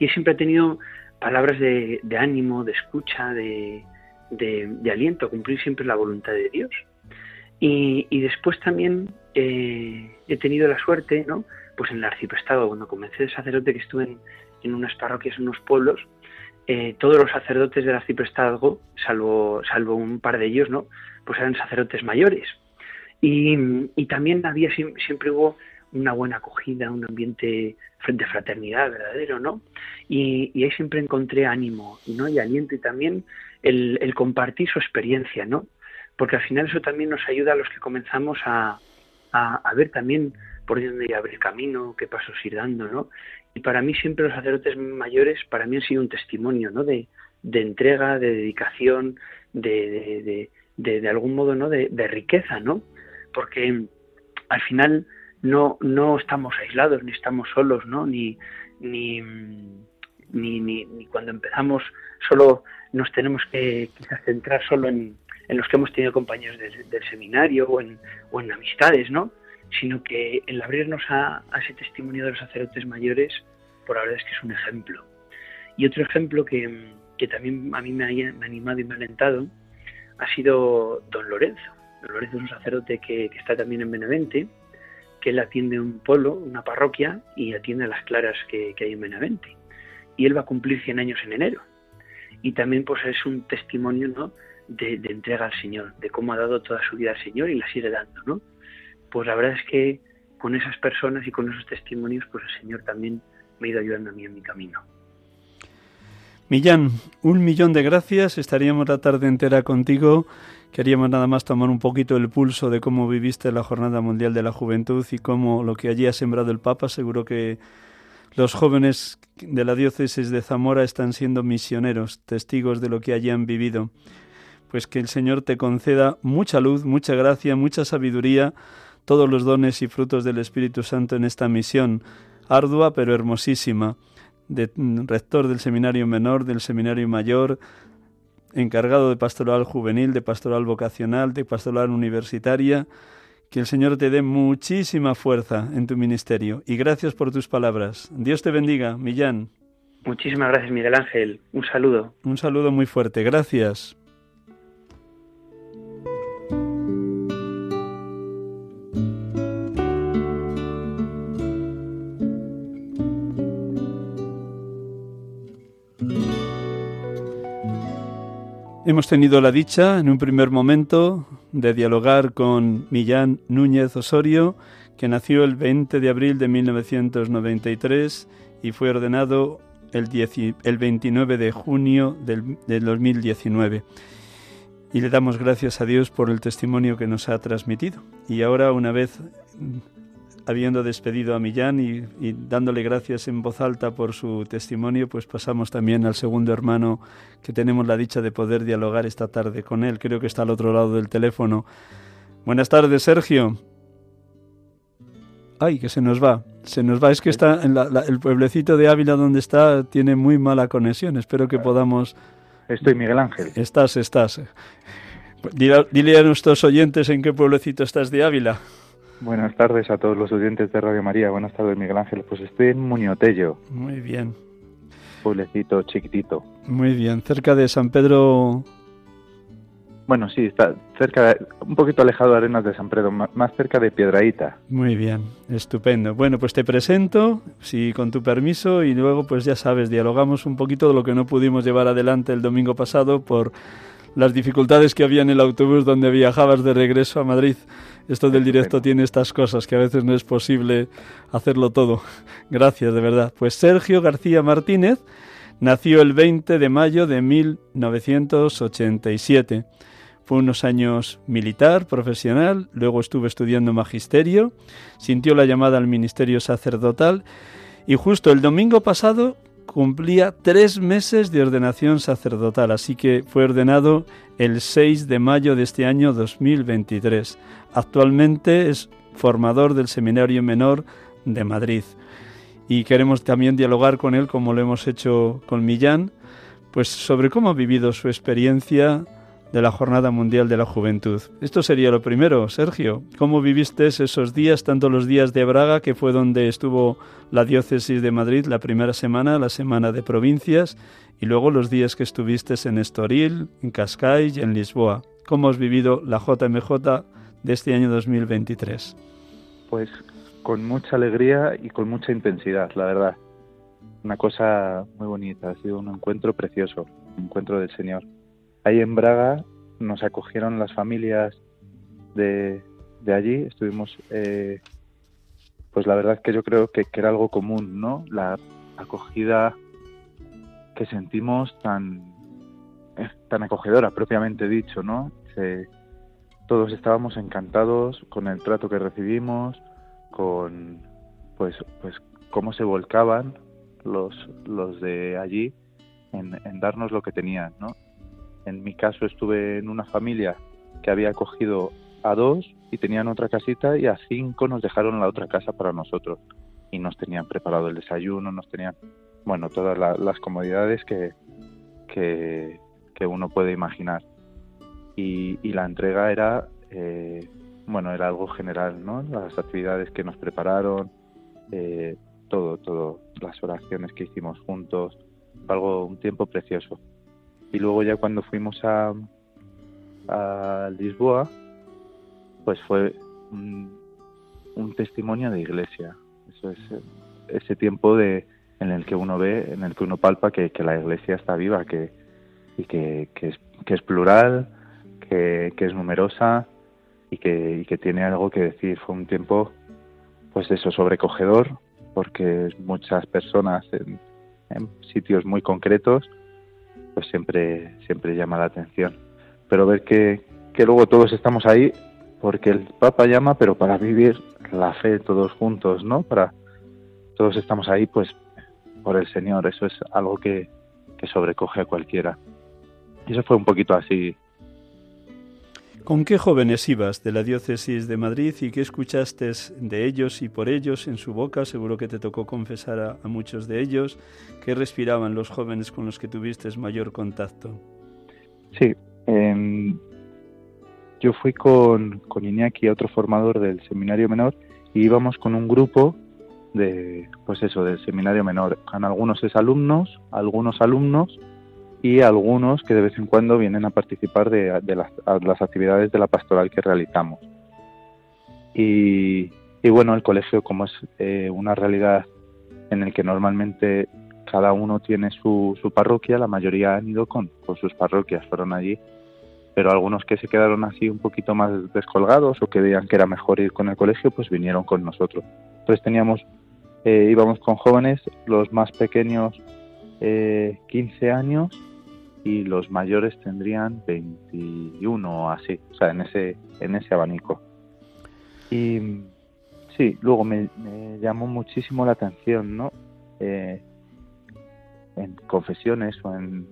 Y él siempre ha tenido palabras de, ánimo, de escucha, de, aliento, cumplir siempre la voluntad de Dios. Y, después también eh, he tenido la suerte, ¿no? Pues en el arciprestado, cuando comencé de sacerdote, que estuve en, unas parroquias, en unos pueblos, eh, todos los sacerdotes del arciprestazgo, salvo, salvo un par de ellos, ¿no? Pues eran sacerdotes mayores. Y, también había siempre hubo una buena acogida, un ambiente de fraternidad verdadero, ¿no? Y, ahí siempre encontré ánimo, ¿no? Y aliento y también el, compartir su experiencia, ¿no? Porque al final eso también nos ayuda a los que comenzamos a, a, ver también por dónde abrir camino, qué pasos ir dando, ¿no? Y para mí siempre los sacerdotes mayores, para mí han sido un testimonio, ¿no? De, entrega, de dedicación, de, de, algún modo, ¿no? De, riqueza, ¿no? Porque al final no, no estamos aislados, ni estamos solos, ¿no? Ni, ni, ni, ni, cuando empezamos solo nos tenemos que centrar solo en, en los que hemos tenido compañeros del, seminario o en, o en amistades, ¿no? sino que el abrirnos a, ese testimonio de los sacerdotes mayores, por la verdad es que es un ejemplo. Y otro ejemplo que, también a mí me ha, animado y me ha alentado ha sido don Lorenzo. Don Lorenzo es un sacerdote que, está también en Benavente, que él atiende un pueblo, una parroquia, y atiende a las claras que, hay en Benavente. Y él va a cumplir 100 años en enero. Y también pues es un testimonio ¿no? de, entrega al Señor, de cómo ha dado toda su vida al Señor y la sigue dando, ¿no? pues la verdad es que con esas personas y con esos testimonios, pues el Señor también me ha ido ayudando a mí en mi camino. Millán, un millón de gracias. Estaríamos la tarde entera contigo. Queríamos nada más tomar un poquito el pulso de cómo viviste la Jornada Mundial de la Juventud y cómo lo que allí ha sembrado el Papa. Seguro que los jóvenes de la diócesis de Zamora están siendo misioneros, testigos de lo que allí han vivido. Pues que el Señor te conceda mucha luz, mucha gracia, mucha sabiduría todos los dones y frutos del Espíritu Santo en esta misión, ardua pero hermosísima, de rector del seminario menor, del seminario mayor, encargado de pastoral juvenil, de pastoral vocacional, de pastoral universitaria. Que el Señor te dé muchísima fuerza en tu ministerio. Y gracias por tus palabras. Dios te bendiga, Millán. Muchísimas gracias, Miguel Ángel. Un saludo. Un saludo muy fuerte. Gracias. Hemos tenido la dicha en un primer momento de dialogar con Millán Núñez Osorio, que nació el 20 de abril de 1993 y fue ordenado el, el 29 de junio del, del 2019 y le damos gracias a Dios por el testimonio que nos ha transmitido. Y ahora, una vez habiendo despedido a Millán y, dándole gracias en voz alta por su testimonio, pues pasamos también al segundo hermano que tenemos la dicha de poder dialogar esta tarde con él. Creo que está al otro lado del teléfono. Buenas tardes, Sergio. Ay, que se nos va. Se nos va. Es que está en el pueblecito de Ávila donde está tiene muy mala conexión. Espero que podamos. Estoy Miguel Ángel. Estás, estás. Dile a nuestros oyentes en qué pueblecito estás de Ávila. Buenas tardes a todos los oyentes de Radio María. Buenas tardes, Miguel Ángel. Pues estoy en Muñotello. Muy bien. Pueblecito chiquitito. Muy bien. Cerca de San Pedro. Bueno, sí, está cerca, un poquito alejado de Arenas de San Pedro, más cerca de Piedraíta. Muy bien, estupendo. Bueno, pues te presento, sí, con tu permiso, y luego, pues ya sabes, dialogamos un poquito de lo que no pudimos llevar adelante el domingo pasado por las dificultades que había en el autobús donde viajabas de regreso a Madrid. Esto del directo tiene estas cosas que a veces no es posible hacerlo todo. [laughs] Gracias, de verdad. Pues Sergio García Martínez nació el 20 de mayo de 1987. Fue unos años militar, profesional, luego estuvo estudiando magisterio, sintió la llamada al ministerio sacerdotal y justo el domingo pasado cumplía tres meses de ordenación sacerdotal, así que fue ordenado el 6 de mayo de este año 2023. Actualmente es formador del Seminario Menor de Madrid y queremos también dialogar con él, como lo hemos hecho con Millán, pues sobre cómo ha vivido su experiencia de la Jornada Mundial de la Juventud. Esto sería lo primero, Sergio. ¿Cómo viviste esos días, tanto los días de Braga, que fue donde estuvo la diócesis de Madrid la primera semana, la semana de provincias, y luego los días que estuviste en Estoril, en Cascais y en Lisboa? ¿Cómo has vivido la JMJ de este año 2023? Pues con mucha alegría y con mucha intensidad, la verdad. Una cosa muy bonita, ha sido un encuentro precioso, un encuentro del Señor Ahí en Braga nos acogieron las familias de, allí, estuvimos, eh, pues la verdad que yo creo que, era algo común, ¿no? La acogida que sentimos tan, eh, tan acogedora, propiamente dicho, ¿no? Todos estábamos encantados con el trato que recibimos, con pues, pues cómo se volcaban los, los de allí en, darnos lo que tenían, ¿no? En mi caso estuve en una familia que había acogido a dos y tenían otra casita y a cinco nos dejaron la otra casa para nosotros y nos tenían preparado el desayuno, nos tenían, bueno, todas las comodidades que, que, uno puede imaginar. Y, la entrega era, eh, bueno, era algo general, ¿no? Las actividades que nos prepararon, eh, todo, todo, las oraciones que hicimos juntos, algo, un tiempo precioso. Y luego ya cuando fuimos a, Lisboa, pues fue un, testimonio de iglesia. Ese tiempo de en el que uno ve, en el que uno palpa que, la iglesia está viva, que, y que, que, que es plural, que, es numerosa y que, y que tiene algo que decir. Fue un tiempo, pues eso, sobrecogedor, porque muchas personas en, en sitios muy concretos pues siempre, siempre llama la atención. Pero ver que, que luego todos estamos ahí porque el Papa llama, pero para vivir la fe todos juntos, ¿no? Para todos estamos ahí, pues por el Señor. Eso es algo que, que sobrecoge a cualquiera. Y eso fue un poquito así ¿Con qué jóvenes ibas de la diócesis de Madrid y qué escuchaste de ellos y por ellos en su boca? Seguro que te tocó confesar a, muchos de ellos. ¿Qué respiraban los jóvenes con los que tuviste mayor contacto? Sí, em, yo fui con, con Iñaki, otro formador del seminario menor, y íbamos con un grupo de, pues eso, del seminario menor. Con algunos exalumnos, algunos alumnos y algunos que de vez en cuando vienen a participar de, las, actividades de la pastoral que realizamos. Y, bueno, el colegio como es eh, una realidad en el que normalmente cada uno tiene su, parroquia, la mayoría han ido con, sus parroquias, fueron allí, pero algunos que se quedaron así un poquito más descolgados o que veían que era mejor ir con el colegio, pues vinieron con nosotros. Entonces teníamos, eh, íbamos con jóvenes, los más pequeños eh, 15 años y los mayores tendrían 21 o así, o sea, en ese, en ese abanico. Y sí, luego me, llamó muchísimo la atención, ¿no? Eh, en confesiones o en,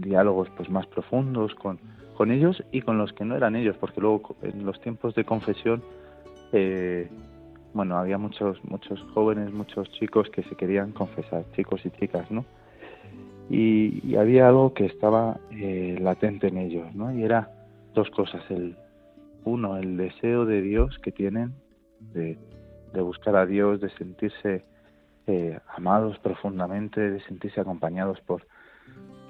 diálogos pues más profundos con con ellos y con los que no eran ellos, porque luego en los tiempos de confesión, eh, bueno, había muchos, muchos jóvenes, muchos chicos que se querían confesar, chicos y chicas, ¿no? Y, había algo que estaba eh, latente en ellos, ¿no? Y era dos cosas. El, uno, el deseo de Dios que tienen de, buscar a Dios, de sentirse eh, amados profundamente, de sentirse acompañados por,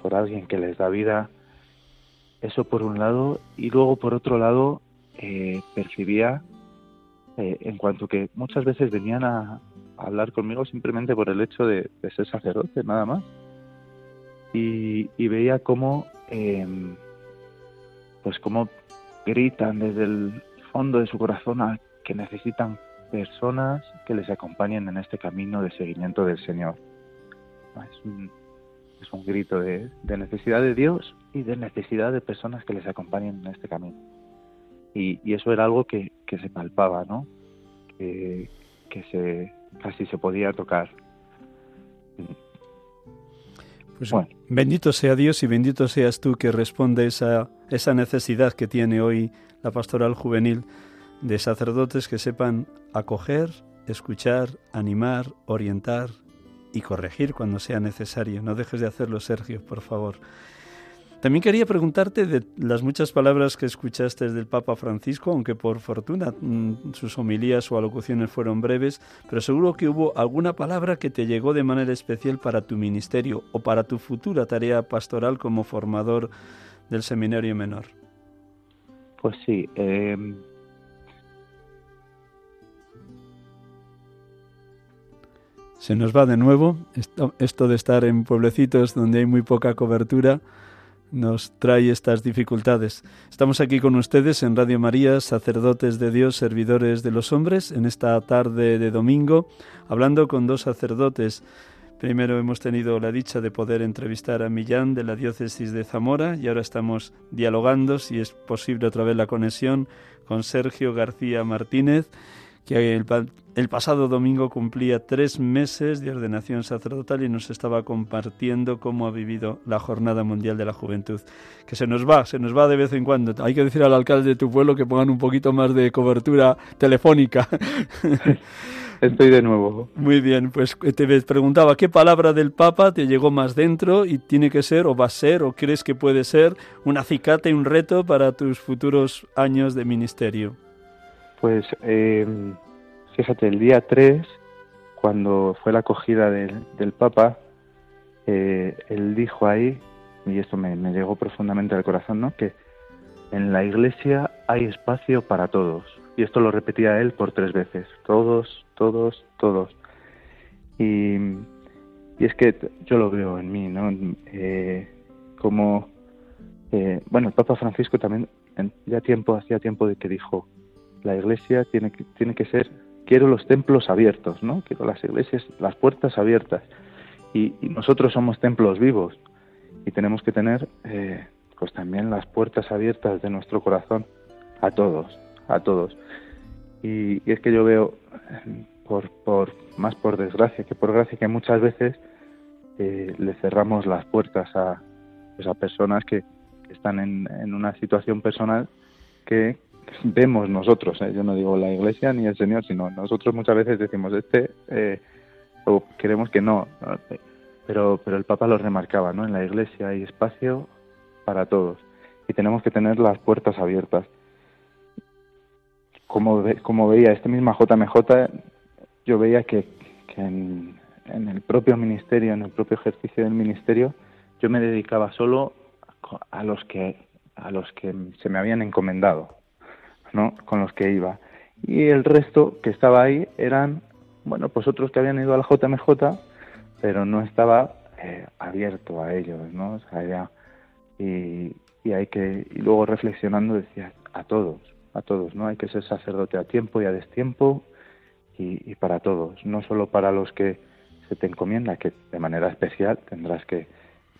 por alguien que les da vida, eso por un lado, y luego por otro lado eh, percibía eh, en cuanto que muchas veces venían a, hablar conmigo simplemente por el hecho de, ser sacerdote, nada más. Y, veía cómo, em, pues cómo gritan desde el fondo de su corazón a que necesitan personas que les acompañen en este camino de seguimiento del Señor. Es un, es un grito de, necesidad de Dios y de necesidad de personas que les acompañen en este camino. Y, eso era algo que, se palpaba, ¿no? Que, se casi se podía tocar. Pues bueno. bendito sea Dios y bendito seas tú que respondes a esa necesidad que tiene hoy la pastoral juvenil de sacerdotes que sepan acoger, escuchar, animar, orientar, y corregir cuando sea necesario. No dejes de hacerlo, Sergio, por favor. También quería preguntarte de las muchas palabras que escuchaste del Papa Francisco, aunque por fortuna mm, sus homilías o alocuciones fueron breves, pero seguro que hubo alguna palabra que te llegó de manera especial para tu ministerio o para tu futura tarea pastoral como formador del seminario menor. Pues sí, eh, Se nos va de nuevo. Esto, de estar en pueblecitos donde hay muy poca cobertura nos trae estas dificultades. Estamos aquí con ustedes en Radio María, sacerdotes de Dios, servidores de los hombres, en esta tarde de domingo, hablando con dos sacerdotes. Primero hemos tenido la dicha de poder entrevistar a Millán de la diócesis de Zamora y ahora estamos dialogando, si es posible otra vez la conexión, con Sergio García Martínez que el, pasado domingo cumplía tres meses de ordenación sacerdotal y nos estaba compartiendo cómo ha vivido la Jornada Mundial de la Juventud. Que se nos va, se nos va de vez en cuando. Hay que decir al alcalde de tu pueblo que pongan un poquito más de cobertura telefónica. [laughs] Estoy de nuevo. Muy bien, pues te preguntaba, ¿qué palabra del Papa te llegó más dentro y tiene que ser o va a ser o crees que puede ser un acicate, un reto para tus futuros años de ministerio? Pues eh, fíjate, el día 3, cuando fue la acogida del, Papa, eh, él dijo ahí, y esto me, llegó profundamente al corazón, ¿no? que en la iglesia hay espacio para todos. Y esto lo repetía él por tres veces. Todos, todos, todos. Y, es que yo lo veo en mí, ¿no? Eh, como, bueno, el Papa Francisco también ya tiempo, hacía tiempo de que dijo, la iglesia tiene que, tiene que ser, quiero los templos abiertos, ¿no? Quiero las iglesias, las puertas abiertas. Y, nosotros somos templos vivos y tenemos que tener eh, pues también las puertas abiertas de nuestro corazón a todos, a todos. Y, es que yo veo, por, por, más por desgracia que por gracia, que muchas veces eh, le cerramos las puertas a, pues personas que, están en, una situación personal que, vemos nosotros, ¿eh? yo no digo la iglesia ni el Señor, sino nosotros muchas veces decimos este, eh, o queremos que no, pero, pero el Papa lo remarcaba, ¿no? En la iglesia hay espacio para todos y tenemos que tener las puertas abiertas. Como, como veía este misma JMJ, yo veía que, que en, en el propio ministerio, en el propio ejercicio del ministerio, yo me dedicaba solo a los que a los que se me habían encomendado, ¿no? con los que iba. Y el resto que estaba ahí eran, bueno, pues otros que habían ido al JMJ, pero no estaba eh, abierto a ellos, ¿no? O y, y hay que y luego reflexionando decía a todos a todos no hay que ser sacerdote a tiempo y a destiempo y, para todos no solo para los que se te encomienda que de manera especial tendrás que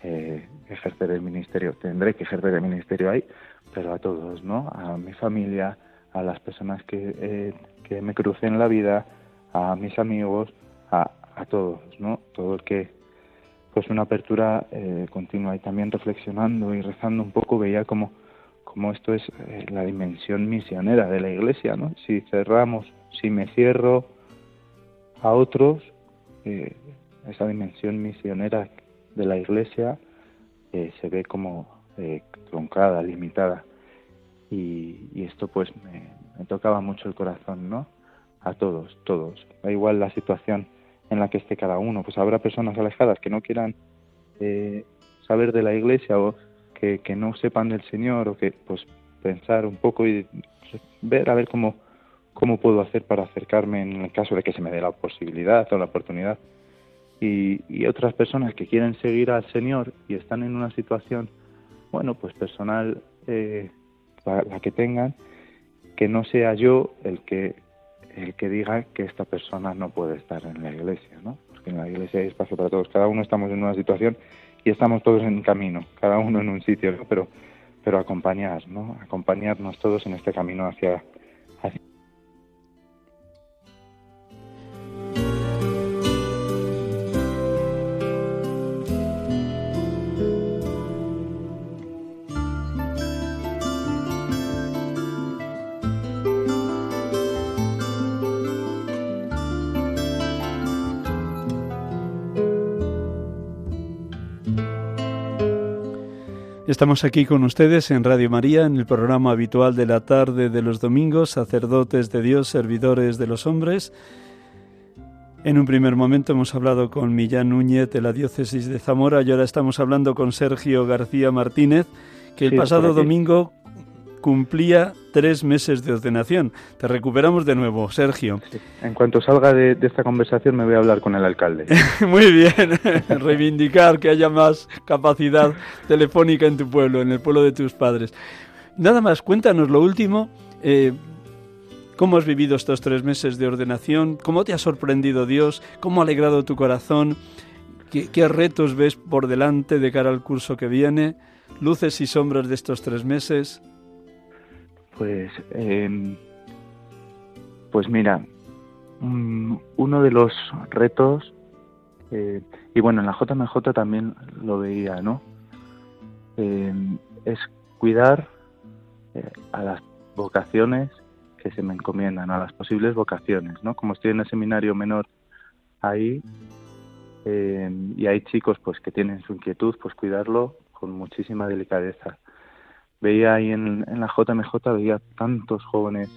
eh, ejercer el ministerio tendré que ejercer el ministerio ahí pero a todos no a mi familia a las personas que, eh, que me crucé en la vida a mis amigos a, a todos no todo el que pues una apertura eh, continua y también reflexionando y rezando un poco veía como, como esto es eh, la dimensión misionera de la iglesia, ¿no? Si cerramos, si me cierro a otros, esa dimensión misionera de la iglesia se ve como truncada, limitada. Y, y esto pues me, tocaba mucho el corazón, ¿no? A todos, todos. Da igual la situación en la que esté cada uno. Pues habrá personas alejadas que no quieran eh, saber de la iglesia o que, no sepan del Señor o que pues pensar un poco y ver a ver cómo, cómo puedo hacer para acercarme en el caso de que se me dé la posibilidad o la oportunidad. Y, otras personas que quieren seguir al Señor y están en una situación, bueno, pues personal, eh, la que tengan, que no sea yo el que el que diga que esta persona no puede estar en la iglesia, ¿no? Porque en la iglesia hay espacio para todos. Cada uno estamos en una situación y estamos todos en camino, cada uno en un sitio, ¿no? Pero, pero acompañar, ¿no? Acompañarnos todos en este camino hacia, hacia Estamos aquí con ustedes en Radio María, en el programa habitual de la tarde de los domingos, sacerdotes de Dios, servidores de los hombres. En un primer momento hemos hablado con Millán Núñez de la diócesis de Zamora y ahora estamos hablando con Sergio García Martínez, que el pasado domingo cumplía tres meses de ordenación. Te recuperamos de nuevo, Sergio. En cuanto salga de, esta conversación me voy a hablar con el alcalde. [laughs] Muy bien, [laughs] reivindicar que haya más capacidad telefónica en tu pueblo, en el pueblo de tus padres. Nada más, cuéntanos lo último. Eh, ¿Cómo has vivido estos tres meses de ordenación? ¿Cómo te ha sorprendido Dios? ¿Cómo ha alegrado tu corazón? ¿Qué, ¿Qué, retos ves por delante de cara al curso que viene? ¿Luces y sombras de estos tres meses? Pues, em, pues mira, uno de los retos, eh, y bueno, en la JMJ también lo veía, ¿no? Em, es cuidar eh, a las vocaciones que se me encomiendan, a las posibles vocaciones, ¿no? Como estoy en el seminario menor ahí, em, y hay chicos pues que tienen su inquietud, pues cuidarlo con muchísima delicadeza veía ahí en, la JMJ, veía tantos jóvenes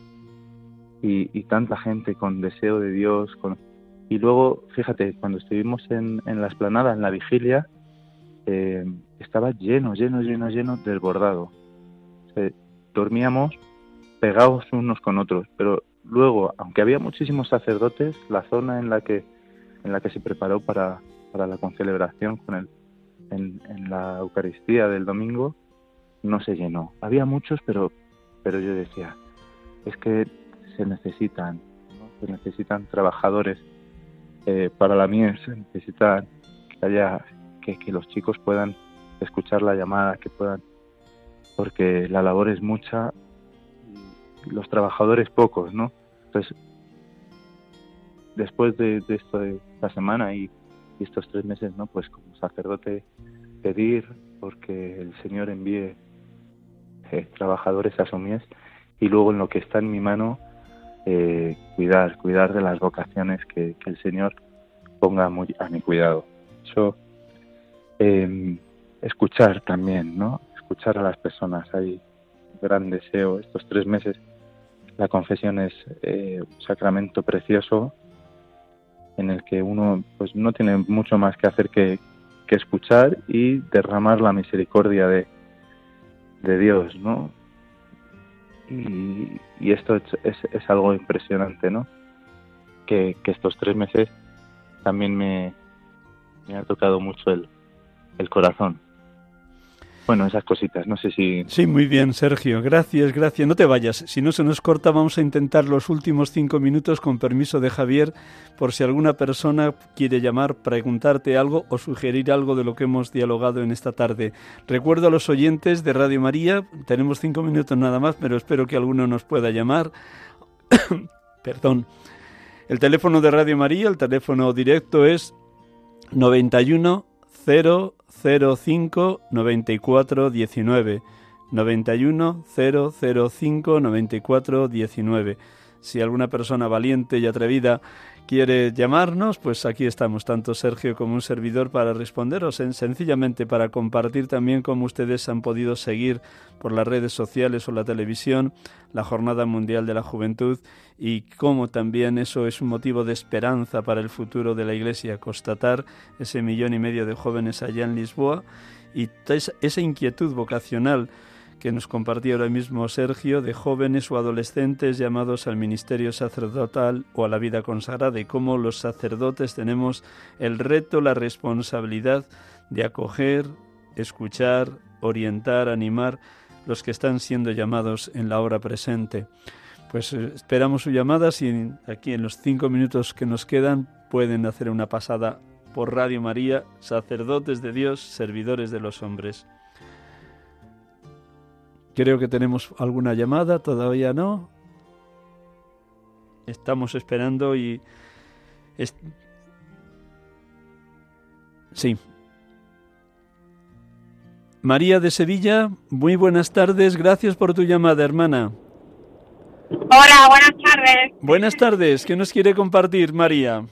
y, tanta gente con deseo de Dios. Con... Y luego, fíjate, cuando estuvimos en, la esplanada, en la vigilia, eh, estaba lleno, lleno, lleno, lleno, desbordado. dormíamos pegados unos con otros, pero luego, aunque había muchísimos sacerdotes, la zona en la que, en la que se preparó para, para la concelebración con el, en, en la Eucaristía del domingo, no se llenó. Había muchos, pero, pero yo decía, es que se necesitan, se necesitan trabajadores eh, para la miel, se necesitan que haya, que, que los chicos puedan escuchar la llamada, que puedan, porque la labor es mucha y los trabajadores pocos, ¿no? Entonces, después de, esto de esta semana y, y, estos tres meses, ¿no? Pues como sacerdote pedir porque el Señor envíe eh, trabajadores asumíes y luego en lo que está en mi mano eh, cuidar, cuidar de las vocaciones que, el Señor ponga muy a mi cuidado. Eso, em, escuchar también, ¿no? Escuchar a las personas. Hay gran deseo estos tres meses. La confesión es eh, un sacramento precioso en el que uno pues no tiene mucho más que hacer que, que escuchar y derramar la misericordia de, de Dios, ¿no? Y, esto es, es, algo impresionante, ¿no? Que, estos tres meses también me, ha tocado mucho el corazón. Bueno, esas cositas, no sé si... Sí, muy bien, Sergio. Gracias, gracias. No te vayas. Si no se nos corta, vamos a intentar los últimos cinco minutos con permiso de Javier, por si alguna persona quiere llamar, preguntarte algo o sugerir algo de lo que hemos dialogado en esta tarde. Recuerdo a los oyentes de Radio María, tenemos cinco minutos nada más, pero espero que alguno nos pueda llamar. [coughs] Perdón. El teléfono de Radio María, el teléfono directo es 91 005 94 19 91 005 94 19. Si alguna persona valiente y atrevida quiere llamarnos, pues aquí estamos, tanto Sergio como un servidor, para responderos, sencillamente para compartir también cómo ustedes han podido seguir por las redes sociales o la televisión la Jornada Mundial de la Juventud y cómo también eso es un motivo de esperanza para el futuro de la Iglesia, constatar ese millón y medio de jóvenes allá en Lisboa y esa inquietud vocacional que nos compartía ahora mismo Sergio, de jóvenes o adolescentes llamados al ministerio sacerdotal o a la vida consagrada, y cómo los sacerdotes tenemos el reto, la responsabilidad de acoger, escuchar, orientar, animar los que están siendo llamados en la hora presente. Pues eh, esperamos su llamada, si aquí en los cinco minutos que nos quedan pueden hacer una pasada por Radio María, sacerdotes de Dios, servidores de los hombres. Creo que tenemos alguna llamada, todavía no. Estamos esperando y... Sí. María de Sevilla, muy buenas tardes, gracias por tu llamada, hermana. Hola, buenas tardes. Buenas tardes, ¿qué nos quiere compartir, María?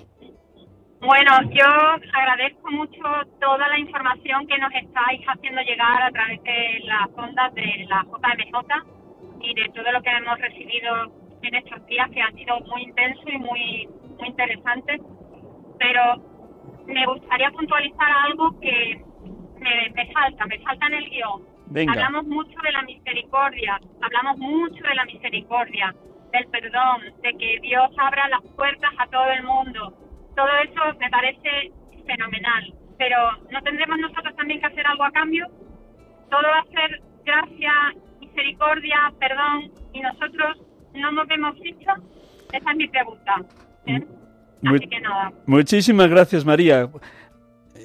Bueno, yo agradezco mucho toda la información que nos estáis haciendo llegar a través de las ondas de la JMJ y de todo lo que hemos recibido en estos días que han sido muy intensos y muy, muy interesantes. Pero me gustaría puntualizar algo que me, falta, me falta en el guion. Hablamos mucho de la misericordia, hablamos mucho de la misericordia, del perdón, de que Dios abra las puertas a todo el mundo todo eso me parece fenomenal, pero ¿no tendremos nosotros también que hacer algo a cambio? Todo va a ser gracia, misericordia, perdón, y nosotros no nos vemos dicho. Esa es mi pregunta. ¿eh? Así que nada. Muchísimas gracias, María.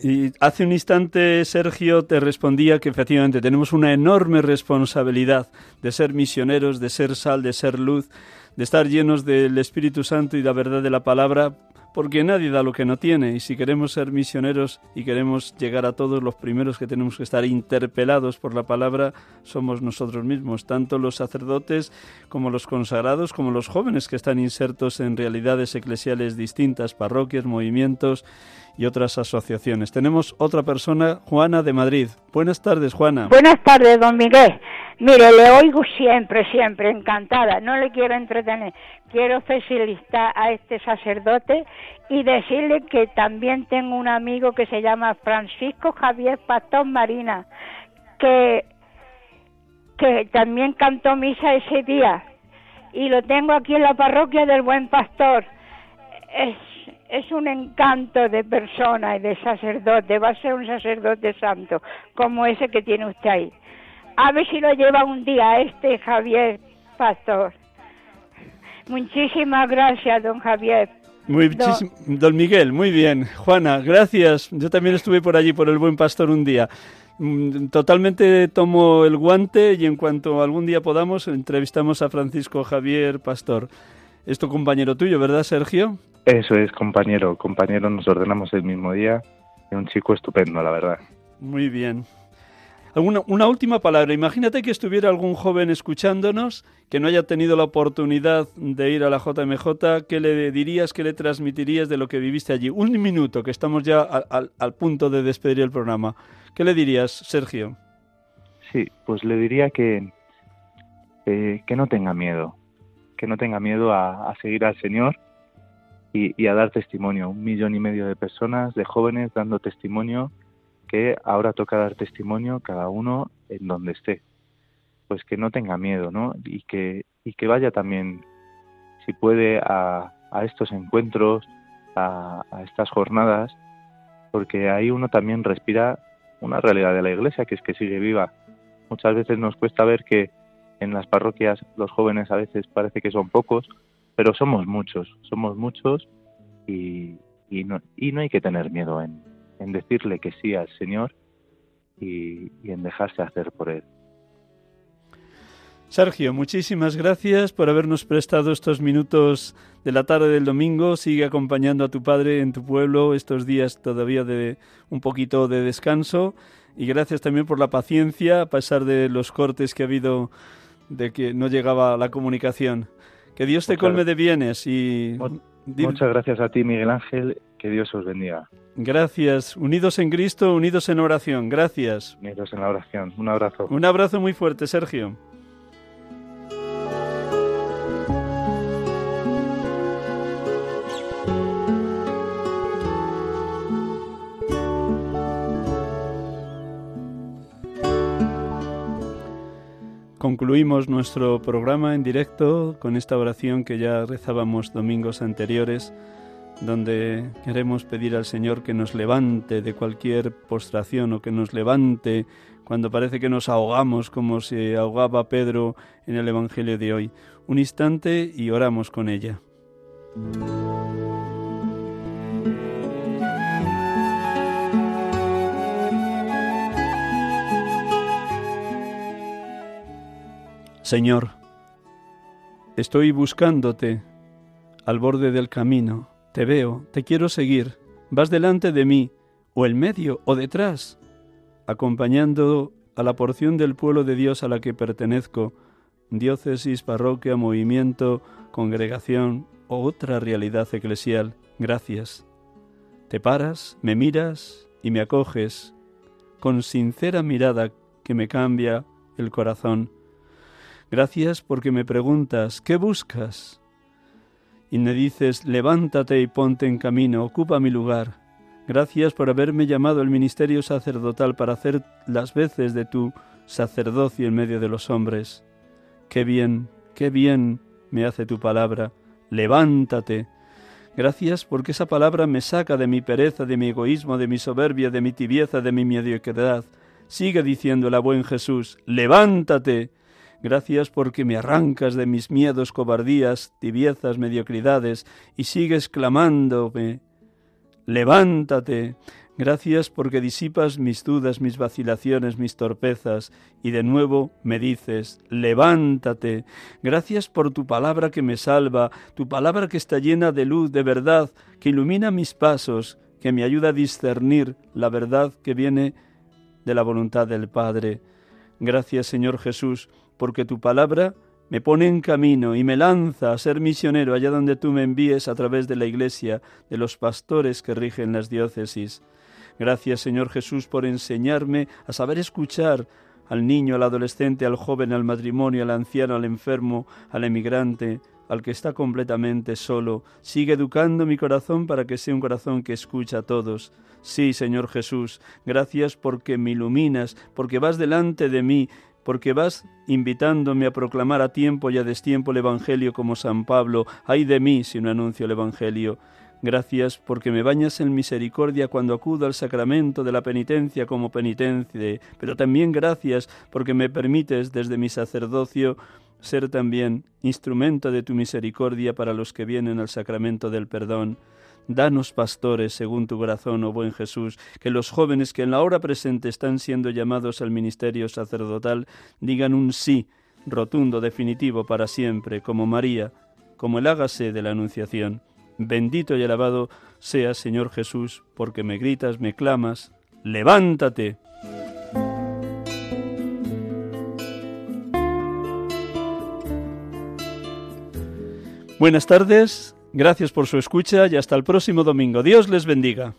Y hace un instante Sergio te respondía que efectivamente tenemos una enorme responsabilidad de ser misioneros, de ser sal, de ser luz, de estar llenos del Espíritu Santo y la verdad de la palabra porque nadie da lo que no tiene y si queremos ser misioneros y queremos llegar a todos, los primeros que tenemos que estar interpelados por la palabra somos nosotros mismos, tanto los sacerdotes como los consagrados, como los jóvenes que están insertos en realidades eclesiales distintas, parroquias, movimientos y otras asociaciones. Tenemos otra persona, Juana de Madrid. Buenas tardes, Juana. Buenas tardes, don Miguel. Mire, le oigo siempre, siempre, encantada. No le quiero entretener. Quiero felicitar a este sacerdote y decirle que también tengo un amigo que se llama Francisco Javier Pastor Marina, que, que también cantó misa ese día. Y lo tengo aquí en la parroquia del Buen Pastor. Es, es un encanto de persona y de sacerdote. Va a ser un sacerdote santo, como ese que tiene usted ahí. A ver si lo lleva un día este Javier Pastor. Muchísimas gracias, don Javier. Muy don... Miguel, muy bien. Juana, gracias. Yo también estuve por allí, por el Buen Pastor, un día. Mm, totalmente tomo el guante y en cuanto algún día podamos, entrevistamos a Francisco Javier Pastor. Es tu compañero tuyo, ¿verdad, Sergio? Eso es, compañero. Compañero, nos ordenamos el mismo día. Es un chico estupendo, la verdad. Muy bien una última palabra. Imagínate que estuviera algún joven escuchándonos que no haya tenido la oportunidad de ir a la JMJ. ¿Qué le dirías, qué le transmitirías de lo que viviste allí? Un minuto, que estamos ya al, punto de despedir el programa. ¿Qué le dirías, Sergio? Sí, pues le diría que, que no tenga miedo, que no tenga miedo a, seguir al Señor y, y a dar testimonio. Un millón y medio de personas, de jóvenes, dando testimonio que ahora toca dar testimonio cada uno en donde esté. Pues que no tenga miedo, ¿no? Y que, y que vaya también, si puede, a, a estos encuentros, a, a, estas jornadas, porque ahí uno también respira una realidad de la iglesia, que es que sigue viva. Muchas veces nos cuesta ver que en las parroquias los jóvenes a veces parece que son pocos, pero somos muchos, somos muchos y, y, no, y no hay que tener miedo en, en decirle que sí al Señor y, y en dejarse hacer por Él. Sergio, muchísimas gracias por habernos prestado estos minutos de la tarde del domingo. Sigue acompañando a tu padre en tu pueblo estos días todavía de un poquito de descanso. Y gracias también por la paciencia, a pesar de los cortes que ha habido de que no llegaba la comunicación. Que Dios te colme de bienes y... Muchas gracias a ti, Miguel Ángel. Que Dios os bendiga. Gracias. Unidos en Cristo, unidos en oración. Gracias. Unidos en la oración. Un abrazo. Un abrazo muy fuerte, Sergio. Concluimos nuestro programa en directo con esta oración que ya rezábamos domingos anteriores, donde queremos pedir al Señor que nos levante de cualquier postración o que nos levante cuando parece que nos ahogamos como se ahogaba Pedro en el Evangelio de hoy. Un instante y oramos con ella. Señor, estoy buscándote al borde del camino, te veo, te quiero seguir, vas delante de mí, o en medio, o detrás, acompañando a la porción del pueblo de Dios a la que pertenezco, diócesis, parroquia, movimiento, congregación o otra realidad eclesial. Gracias. Te paras, me miras y me acoges con sincera mirada que me cambia el corazón Gracias porque me preguntas, ¿qué buscas? Y me dices, levántate y ponte en camino, ocupa mi lugar. Gracias por haberme llamado al ministerio sacerdotal para hacer las veces de tu sacerdocio en medio de los hombres. Qué bien, qué bien me hace tu palabra. Levántate. Gracias porque esa palabra me saca de mi pereza, de mi egoísmo, de mi soberbia, de mi tibieza, de mi mediocridad. Sigue diciendo la buen Jesús, levántate Gracias porque me arrancas de mis miedos, cobardías, tibiezas, mediocridades, y sigues clamándome, levántate. Gracias porque disipas mis dudas, mis vacilaciones, mis torpezas, y de nuevo me dices, levántate. Gracias por tu palabra que me salva, tu palabra que está llena de luz, de verdad, que ilumina mis pasos, que me ayuda a discernir la verdad que viene de la voluntad del Padre. Gracias, Señor Jesús, porque tu palabra me pone en camino y me lanza a ser misionero allá donde tú me envíes a través de la Iglesia, de los pastores que rigen las diócesis. Gracias, Señor Jesús, por enseñarme a saber escuchar al niño, al adolescente, al joven, al matrimonio, al anciano, al enfermo, al emigrante, al que está completamente solo. Sigue educando mi corazón para que sea un corazón que escucha a todos. Sí, Señor Jesús, gracias porque me iluminas, porque vas delante de mí porque vas invitándome a proclamar a tiempo y a destiempo el Evangelio como San Pablo. Ay de mí si no anuncio el Evangelio. Gracias porque me bañas en misericordia cuando acudo al sacramento de la penitencia como penitente, pero también gracias porque me permites desde mi sacerdocio ser también instrumento de tu misericordia para los que vienen al sacramento del perdón. Danos pastores según tu corazón, oh buen Jesús, que los jóvenes que en la hora presente están siendo llamados al ministerio sacerdotal digan un sí rotundo, definitivo para siempre, como María, como el hágase de la Anunciación. Bendito y alabado sea Señor Jesús, porque me gritas, me clamas, levántate. Buenas tardes, Gracias por su escucha y hasta el próximo domingo. Dios les bendiga.